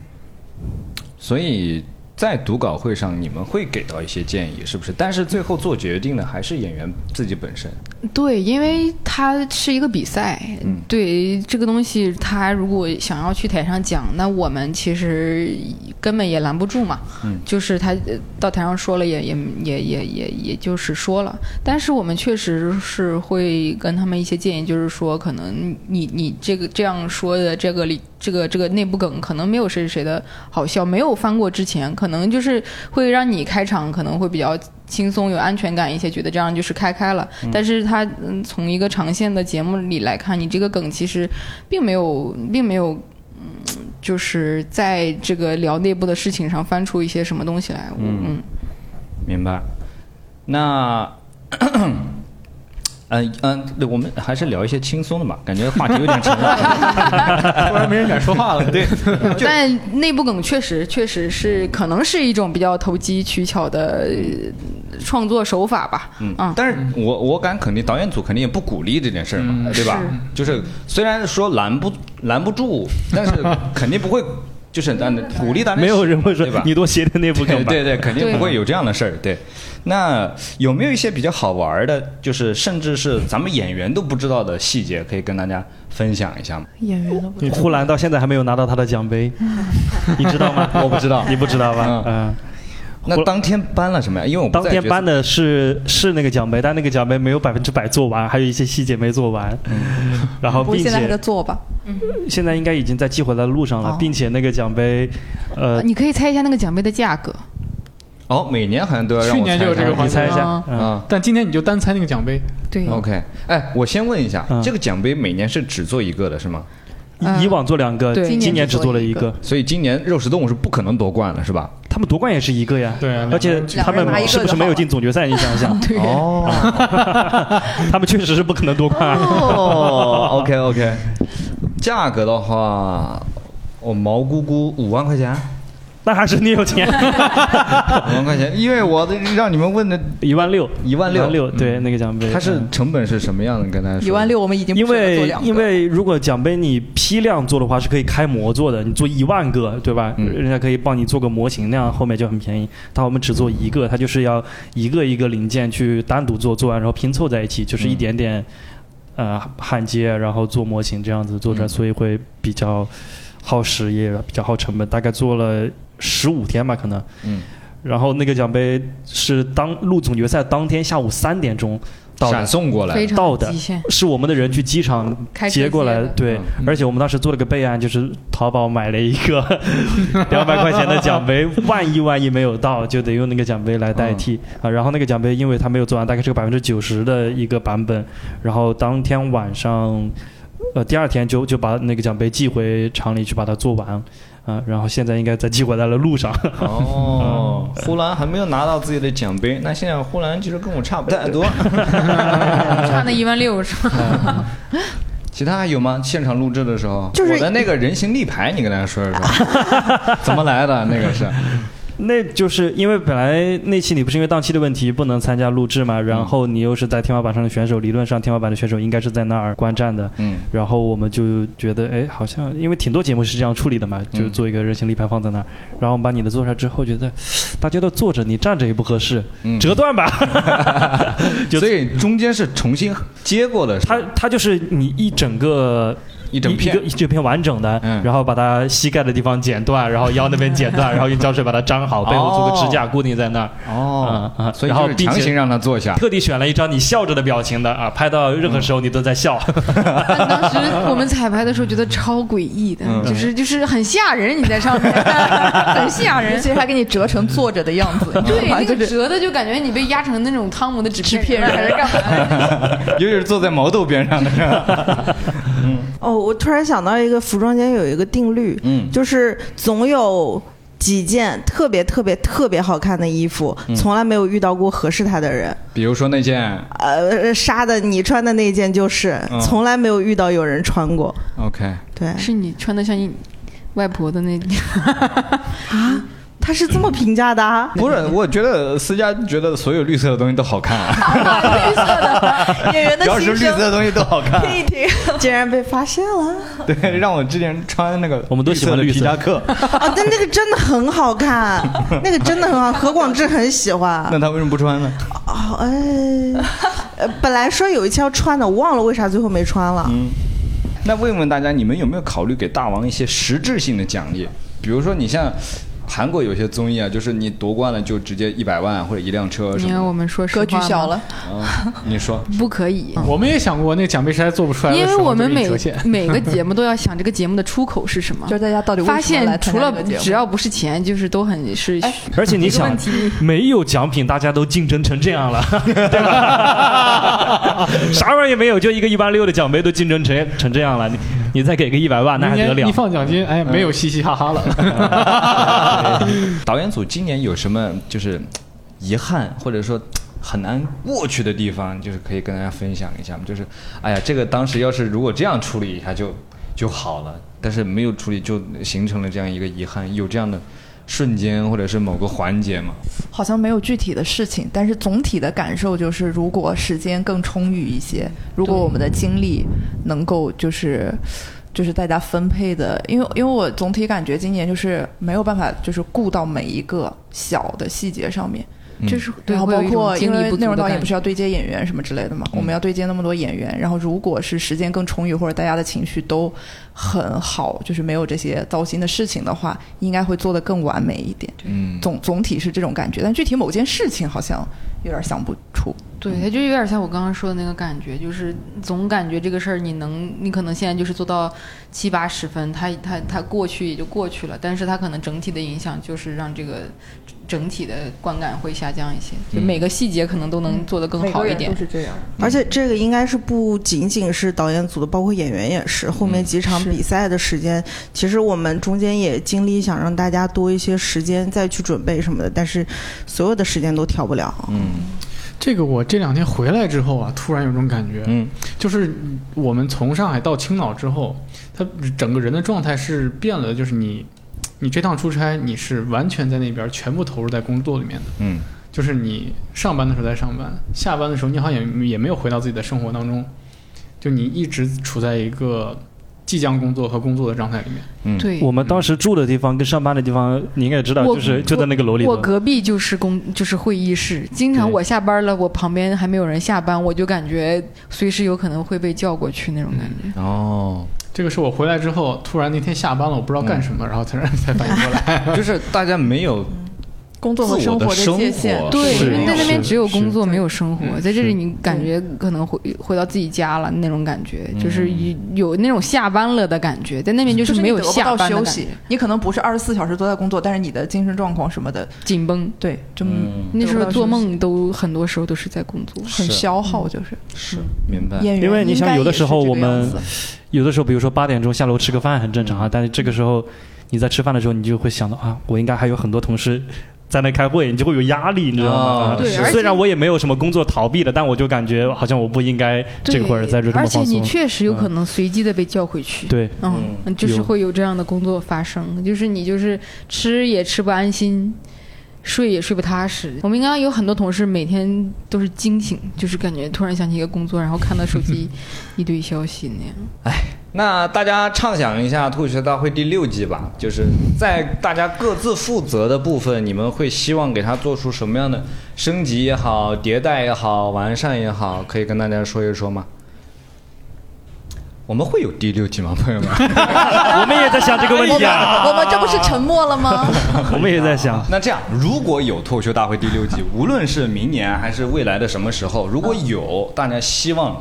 所以在读稿会上，你们会给到一些建议，是不是？但是最后做决定的还是演员自己本身。对，因为它是一个比赛，嗯对这个东西，他如果想要去台上讲，那我们其实根本也拦不住嘛。嗯就是他呃到台上说了也，也也也也也就是说了，但是我们确实是会跟他们一些建议，就是说，可能你你这个这样说的这个里这个这个内部梗，可能没有谁谁的好笑，没有翻过之前，可能就是会让你开场可能会比较轻松、有安全感一些，觉得这样就是开开了。但是他嗯，从一个长线的节目里来看，你这个梗其实并没有，并没有。嗯，就是在这个聊内部的事情上翻出一些什么东西来，嗯明白。那，嗯嗯，对我们还是聊一些轻松的吧，感觉话题有点沉了。突然没人敢说话了。对，但内部梗确实确实是可能是一种比较投机取巧的呃创作手法吧。嗯嗯，但是我我敢肯定，导演组肯定也不鼓励这件事儿嘛，嗯对吧？就是虽然说拦不拦不住，但是 肯定不会，就是但鼓励大家没有人会说对吧？你多写点内部对梗吧。对对，肯定对不会有这样的事儿。对，那有没有一些比较好玩儿的，就是甚至是咱们演员都不知道的细节，可以跟大家分享一下吗？演员都不知道呼兰到现在还没有拿到他的奖杯，你知道吗？我不知道你不知道吧？嗯，那当天颁了什么呀？因为我们当天颁的是是那个奖杯，但那个奖杯没有百分之百做完，还有一些细节没做完。然后并且现在还在且做吧？现在应该已经在寄回来的路上了哦，并且那个奖杯，呃，你可以猜一下那个奖杯的价格。哦，每年好像都要让我去年就有这个猜环节你猜一下啊，嗯，啊。但今天你就单猜那个奖杯，对，OK，哎，我先问一下，嗯这个奖杯每年是只做一个的，是吗？嗯。以往做两个，对。今年只做了一个。所以今年肉食动物是不可能夺冠了，是吧？他们夺冠也是一个呀，对啊而且他们是不是没有进总决赛？你想想，对，哦。他们确实是不可能夺冠。哦，OK OK，价格的话，我毛估估五万块钱，那还是你有钱，五万块钱，因为我的让你们问的，一万六，一万六六，对，嗯。那个奖杯，它是嗯。成本是什么样的？跟大家说？一万六，我们已经因为因为如果奖杯你批量做的话是可以开模做的，你做一万个，对吧？嗯。人家可以帮你做个模型，那样后面就很便宜。但我们只做一个，它就是要一个一个零件去单独做，做完然后拼凑在一起，就是一嗯点点、呃焊接，然后做模型这样子做出来，嗯。所以会比较耗时也比较耗成本，大概做了十五天吧，可能。嗯，然后那个奖杯是当录总决赛当天下午三点钟到的闪，送过来到的。是我们的人去机场接过来，对，嗯而且我们当时做了个备案，就是淘宝买了一个 两百块钱的奖杯，万一万一没有到，就得用那个奖杯来代替、啊。然后那个奖杯因为它没有做完，大概是个百分之九十的一个版本，然后当天晚上。呃，第二天就就把那个奖杯寄回厂里去把它做完，啊，然后现在应该在寄回来的路上。哦，呼兰还没有拿到自己的奖杯，那现在呼兰其实跟我差不太多。差那一万六是吧？其他还有吗？现场录制的时候，就是我的那个人形立牌，你跟大家说一说，怎么来的？那个是，那就是因为本来那期你不是因为档期的问题不能参加录制嘛，然后你又是在天花板上的选手，理论上天花板的选手应该是在那儿观战的。嗯。然后我们就觉得，哎，好像因为挺多节目是这样处理的嘛，就嗯做一个人形立牌放在那儿，然后我们把你的做出来之后，觉得大家都坐着，你站着也不合适，嗯，折断吧。就所以中间是重新接过的，是吧？它它就是你一整个一整片一个一整片完整的，嗯然后把它膝盖的地方剪断，然后腰那边剪断，然后用胶水把它粘好，背后做个支架固定在那儿。哦嗯嗯所以就是然后强行让他坐下。特地选了一张你笑着的表情的啊，拍到任何时候你都在笑。但 当时我们彩排的时候觉得超诡异的，嗯就是就是很吓人，你在上面 很吓人尤。其实还给你折成坐着的样子，对，吗？那就是个折的就感觉你被压成那种汤姆的纸片人还是干嘛的？尤其是坐在毛豆边上的是吧？哦，我突然想到一个服装间有一个定律，嗯就是总有几件特别特别特别好看的衣服，嗯从来没有遇到过合适他的人。比如说那件呃，纱的你穿的那件就是，嗯从来没有遇到有人穿过。，OK，对是你穿的像你外婆的那件，啊，他是这么评价的、啊，不是，我觉得思佳觉得所有绿色的东西都好看啊，演员的只要是。绿色的东西都好看。听一听，竟然被发现了 对，让我之前穿那个我们都喜欢绿色绿色的皮夹克，啊！但那个真的很好看，那个真的很好，何广智很喜欢。那他为什么不穿呢？哦，哎，呃，本来说有一期要穿的，我忘了为啥最后没穿了。嗯，那问问大家，你们有没有考虑给大王一些实质性的奖励？比如说，你像韩国有些综艺啊，就是你夺冠了就直接一百万或者一辆车什你看我们说实话格局小了，你说，不可以。我们也想过，那个奖杯实在做不出来的因，为我们每 每个节目都要想这个节目的出口是什么。就，是大家到底为发什么来参现除了加这个节目？只要不是钱，就是都很是 而且你想没有奖品，大家都竞争成这样了，对吧？啥玩意儿也没有，就一个一万六的奖杯都竞争成成这样了，你你再给个一百万，那还得了一？放奖金，哎，没有嘻嘻哈哈了。导演组今年有什么就是遗憾或者说很难过去的地方，就是可以跟大家分享一下吗？就是，哎呀，这个当时要是如果这样处理一下就就好了，但是没有处理就形成了这样一个遗憾，有这样的瞬间或者是某个环节嘛？好像没有具体的事情，但是总体的感受就是，如果时间更充裕一些，如果我们的精力能够就是。就是大家分配的，因为因为我总体感觉今年就是没有办法，就是顾到每一个小的细节上面，就是对然后包括因为内容导演。不是要对接演员什么之类的嘛，我们要对接那么多演员，然后如果是时间更充裕，或者大家的情绪都很好，就是没有这些糟心的事情的话，应该会做得更完美一点。嗯，总总体是这种感觉，但具体某件事情好像有点想不出。对，它就有点像我刚刚说的那个感觉，就是总感觉这个事儿你能，你可能现在就是做到七八十分，它它它过去也就过去了，但是它可能整体的影响就是让这个整体的观感会下降一些，就每个细节可能都能做得更好一点。是这样。而且这个应该是不仅仅是导演组的，包括演员也是。后面几场比赛的时间，其实我们中间也尽力想让大家多一些时间再去准备什么的，但是所有的时间都调不了。嗯这个我这两天回来之后啊，突然有种感觉，嗯就是我们从上海到青岛之后，他整个人的状态是变了，就是你，你这趟出差你是完全在那边全部投入在工作里面的，嗯就是你上班的时候在上班，下班的时候你好像也也没有回到自己的生活当中，就你一直处在一个即将工作和工作的状态里面。嗯，对，我们当时住的地方跟上班的地方，你应该也知道，我就是就在那个楼里我头。隔壁就是工就是会议室，经常我下班了，我旁边还没有人下班，我就感觉随时有可能会被叫过去那种感觉。哦，这个是我回来之后，突然那天下班了，我不知道干什么，然后才才反应过来。就是大家没有工作和生活的界限，对，因为在那边只有工作没有生活，嗯在这里你感觉可能回回到自己家了那种感觉，嗯就是有有那种下班了的感觉，在那边就是没有得到下班的休息，，你可能不是二十四小时都在工作，但是你的精神状况什么的，紧绷。对，就嗯那时候做梦都很多时候都是在工作。很消耗，就是是明白。演员。因为你想，有的时候我们有的时候，比如说八点钟下楼吃个饭很正常啊，但是这个时候你在吃饭的时候，你就会想到啊，我应该还有很多同事在那开会，你就会有压力，你知道吗？哦对虽然我也没有什么工作逃避的，但我就感觉好像我不应该这会儿在这这而且么放松。你确实有可能随机的被叫回去。对，嗯，就是会有这样的工作发生，就是你就是吃也吃不安心，睡也睡不踏实。我们应该有很多同事每天都是惊醒，就是感觉突然想起一个工作，然后看到手机一堆消息那样。那大家畅想一下《吐血大会》第六季吧，就是在大家各自负责的部分，你们会希望给它做出什么样的升级也好、迭代也好、完善也好，可以跟大家说一说吗？我们会有第六季吗，朋友们？我们也在想这个问题啊，我们这不是沉默了吗？我们也在想。那这样，如果有脱口秀大会第六季，无论是明年还是未来的什么时候，如果有，大家希望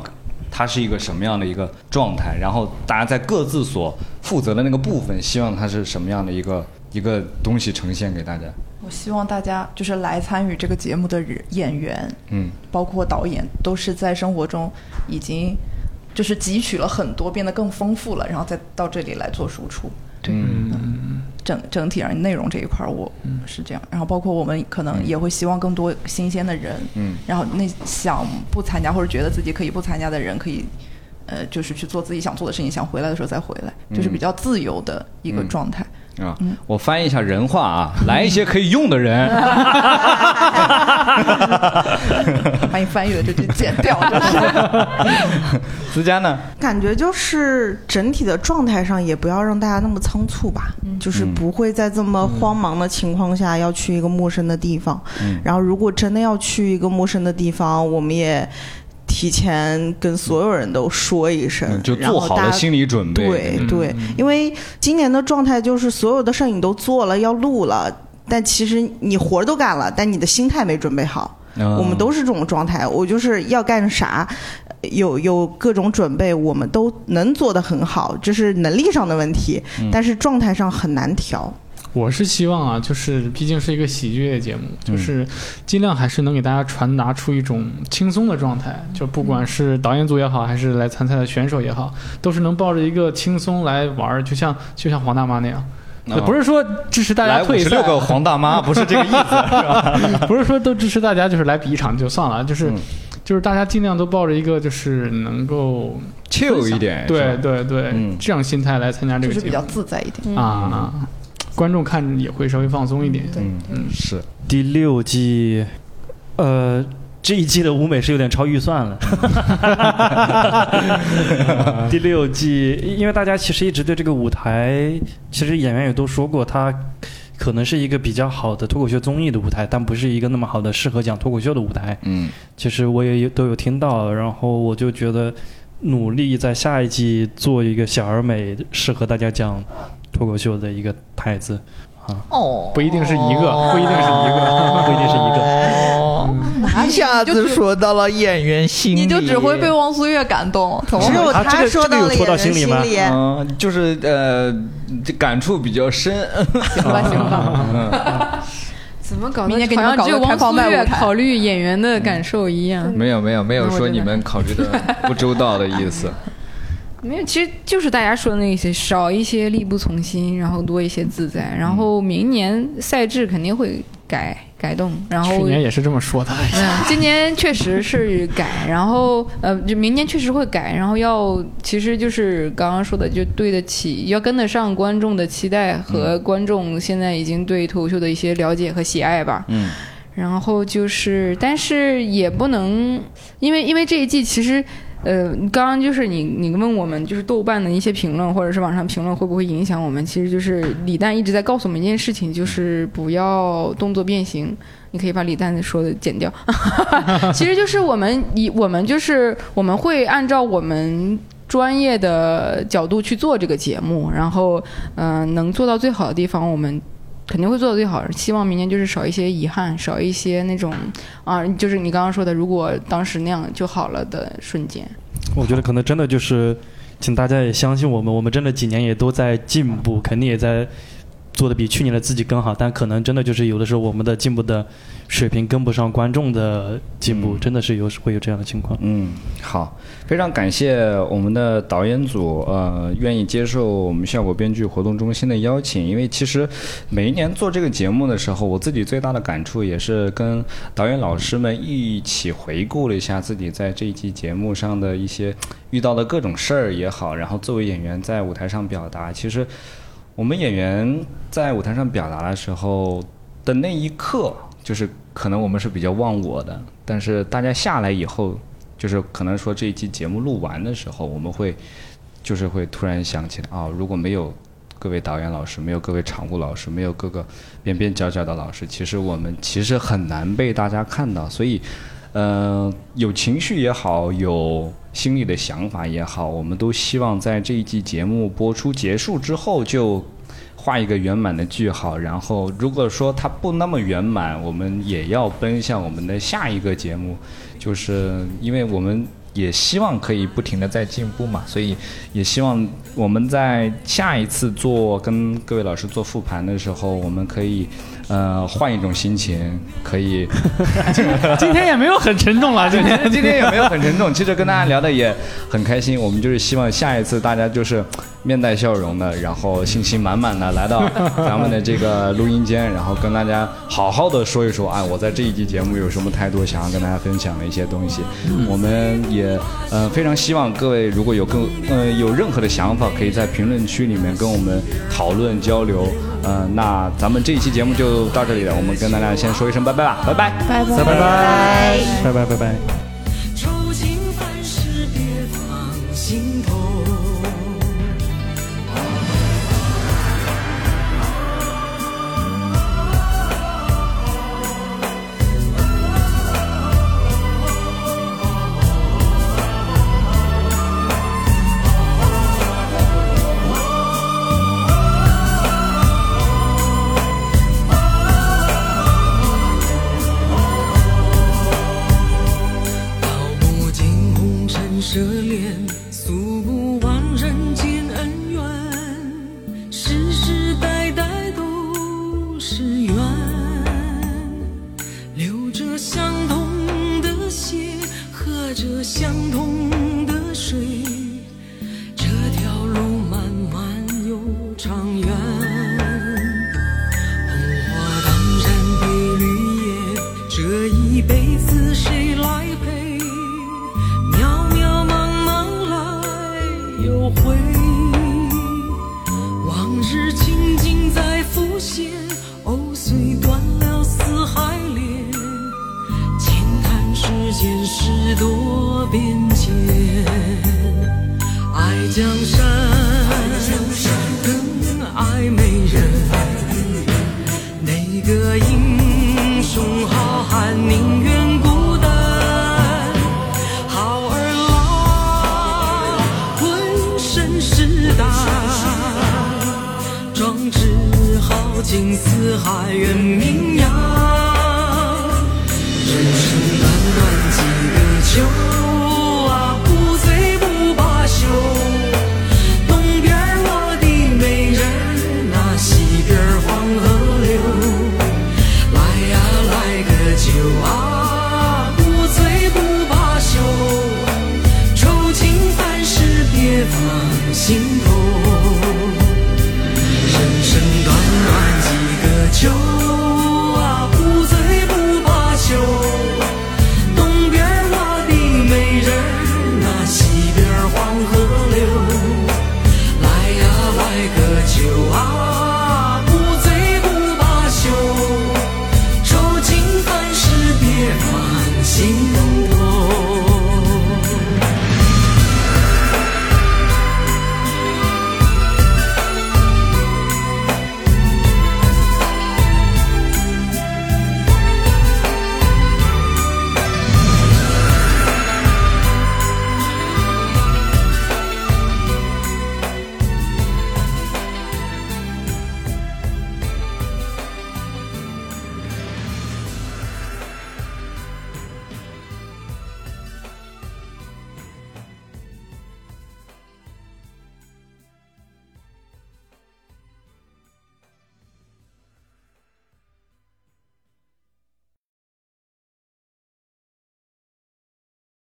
它是一个什么样的一个状态？然后大家在各自所负责的那个部分，希望它是什么样的一个一个东西呈现给大家？我希望大家就是来参与这个节目的人演员，嗯，包括导演，都是在生活中已经就是汲取了很多，变得更丰富了，然后再到这里来做输出。对，嗯整整体上内容这一块儿我是这样，然后包括我们可能也会希望更多新鲜的人，嗯。然后那想不参加或者觉得自己可以不参加的人，可以呃就是去做自己想做的事情，想回来的时候再回来，就是比较自由的一个嗯。状态。啊，我翻译一下人话啊，来一些可以用的人。把你翻译的这句剪掉，就是。思佳呢？感觉就是整体的状态上，也不要让大家那么仓促吧，就是不会在这么慌忙的情况下要去一个陌生的地方。嗯然后，如果真的要去一个陌生的地方，我们也提前跟所有人都说一声，嗯就做好了心理准备。嗯对对，因为今年的状态就是所有的摄影都做了，要录了，但其实你活儿都干了，但你的心态没准备好。嗯我们都是这种状态，我就是要干啥，有有各种准备，我们都能做得很好，这是能力上的问题，嗯但是状态上很难调。我是希望啊，就是毕竟是一个喜剧类节目，就是尽量还是能给大家传达出一种轻松的状态。就不管是导演组也好，还是来参赛的选手也好，都是能抱着一个轻松来玩儿，就像就像黄大妈那样。哦不是说支持大家退赛五十六，个黄大妈，不是这个意思，是吧？不是说都支持大家就是来比一场就算了，就是、嗯就是大家尽量都抱着一个就是能够 chill 一点，对对对、嗯这样心态来参加这个就是比较自在一点。啊，观众看着也会稍微放松一点。嗯嗯是。第六季，呃，这一季的舞美是有点超预算了。第六季，因为大家其实一直对这个舞台，其实演员也都说过，它可能是一个比较好的脱口秀综艺的舞台，但不是一个那么好的适合讲脱口秀的舞台。嗯其实我也有都有听到，然后我就觉得努力在下一季做一个小而美，适合大家讲脱口秀的一个台子。哦，不一定是一个，不一定是一个。不一定是一个。哦一下子说到了演员心里，你就只会被汪苏月感动，只有他说到了心里演员心吗里，嗯，就是呃，感触比较深。行吧行吧？怎么搞得明年给你好们搞个开像只有汪苏樺放麦舞台考虑演员的感受一样？没有没有没有说你们考虑的不周到的意思。没有，其实就是大家说的那些，少一些力不从心，然后多一些自在。然后明年赛制肯定会改改动，然后去年也是这么说的。嗯，今年确实是改，然后呃，就明年确实会改，然后要其实就是刚刚说的，就对得起，要跟得上观众的期待和观众现在已经对脱口秀的一些了解和喜爱吧。嗯然后就是，但是也不能，因为因为这一季其实。呃，刚刚就是你你问我们，就是豆瓣的一些评论或者是网上评论会不会影响我们？其实就是李诞一直在告诉我们一件事情，就是不要动作变形。你可以把李诞说的剪掉。其实就是我们以我们就是我们会按照我们专业的角度去做这个节目，然后嗯、呃能做到最好的地方，我们肯定会做的最好。希望明年就是少一些遗憾，少一些那种啊，就是你刚刚说的，如果当时那样就好了的瞬间。我觉得可能真的就是，请大家也相信我们，我们真的几年也都在进步，肯定也在做的比去年的自己更好，但可能真的就是有的时候我们的进步的水平跟不上观众的进步，嗯真的是有会有这样的情况。嗯，好，非常感谢我们的导演组，呃，愿意接受我们效果编剧活动中心的邀请。因为其实每一年做这个节目的时候，我自己最大的感触也是跟导演老师们一起回顾了一下自己在这一期节目上的一些遇到的各种事儿也好，然后作为演员在舞台上表达，其实我们演员在舞台上表达的时候的那一刻，就是可能我们是比较忘我的，但是大家下来以后，就是可能说这一期节目录完的时候，我们会就是会突然想起来啊、如果没有各位导演老师，没有各位场务老师，没有各个边边角角的老师，其实我们其实很难被大家看到，所以。呃，有情绪也好，有心里的想法也好，我们都希望在这一季节目播出结束之后就画一个圆满的句号。然后，如果说它不那么圆满，我们也要奔向我们的下一个节目，就是因为我们。也希望可以不停的在进步嘛，所以也希望我们在下一次做跟各位老师做复盘的时候，我们可以呃换一种心情，可以 今天也没有很沉重了，今天今天也没有很沉重，其实跟大家聊的也很开心。我们就是希望下一次大家就是面带笑容的，然后信心满满的来到咱们的这个录音间，然后跟大家好好的说一说啊，我在这一集节目有什么态度，想要跟大家分享的一些东西。我们也呃非常希望各位如果有更呃有任何的想法，可以在评论区里面跟我们讨论交流。嗯那咱们这一期节目就到这里了我们跟大家先说一声拜拜吧拜拜。拜拜。拜拜。拜拜拜拜。长远。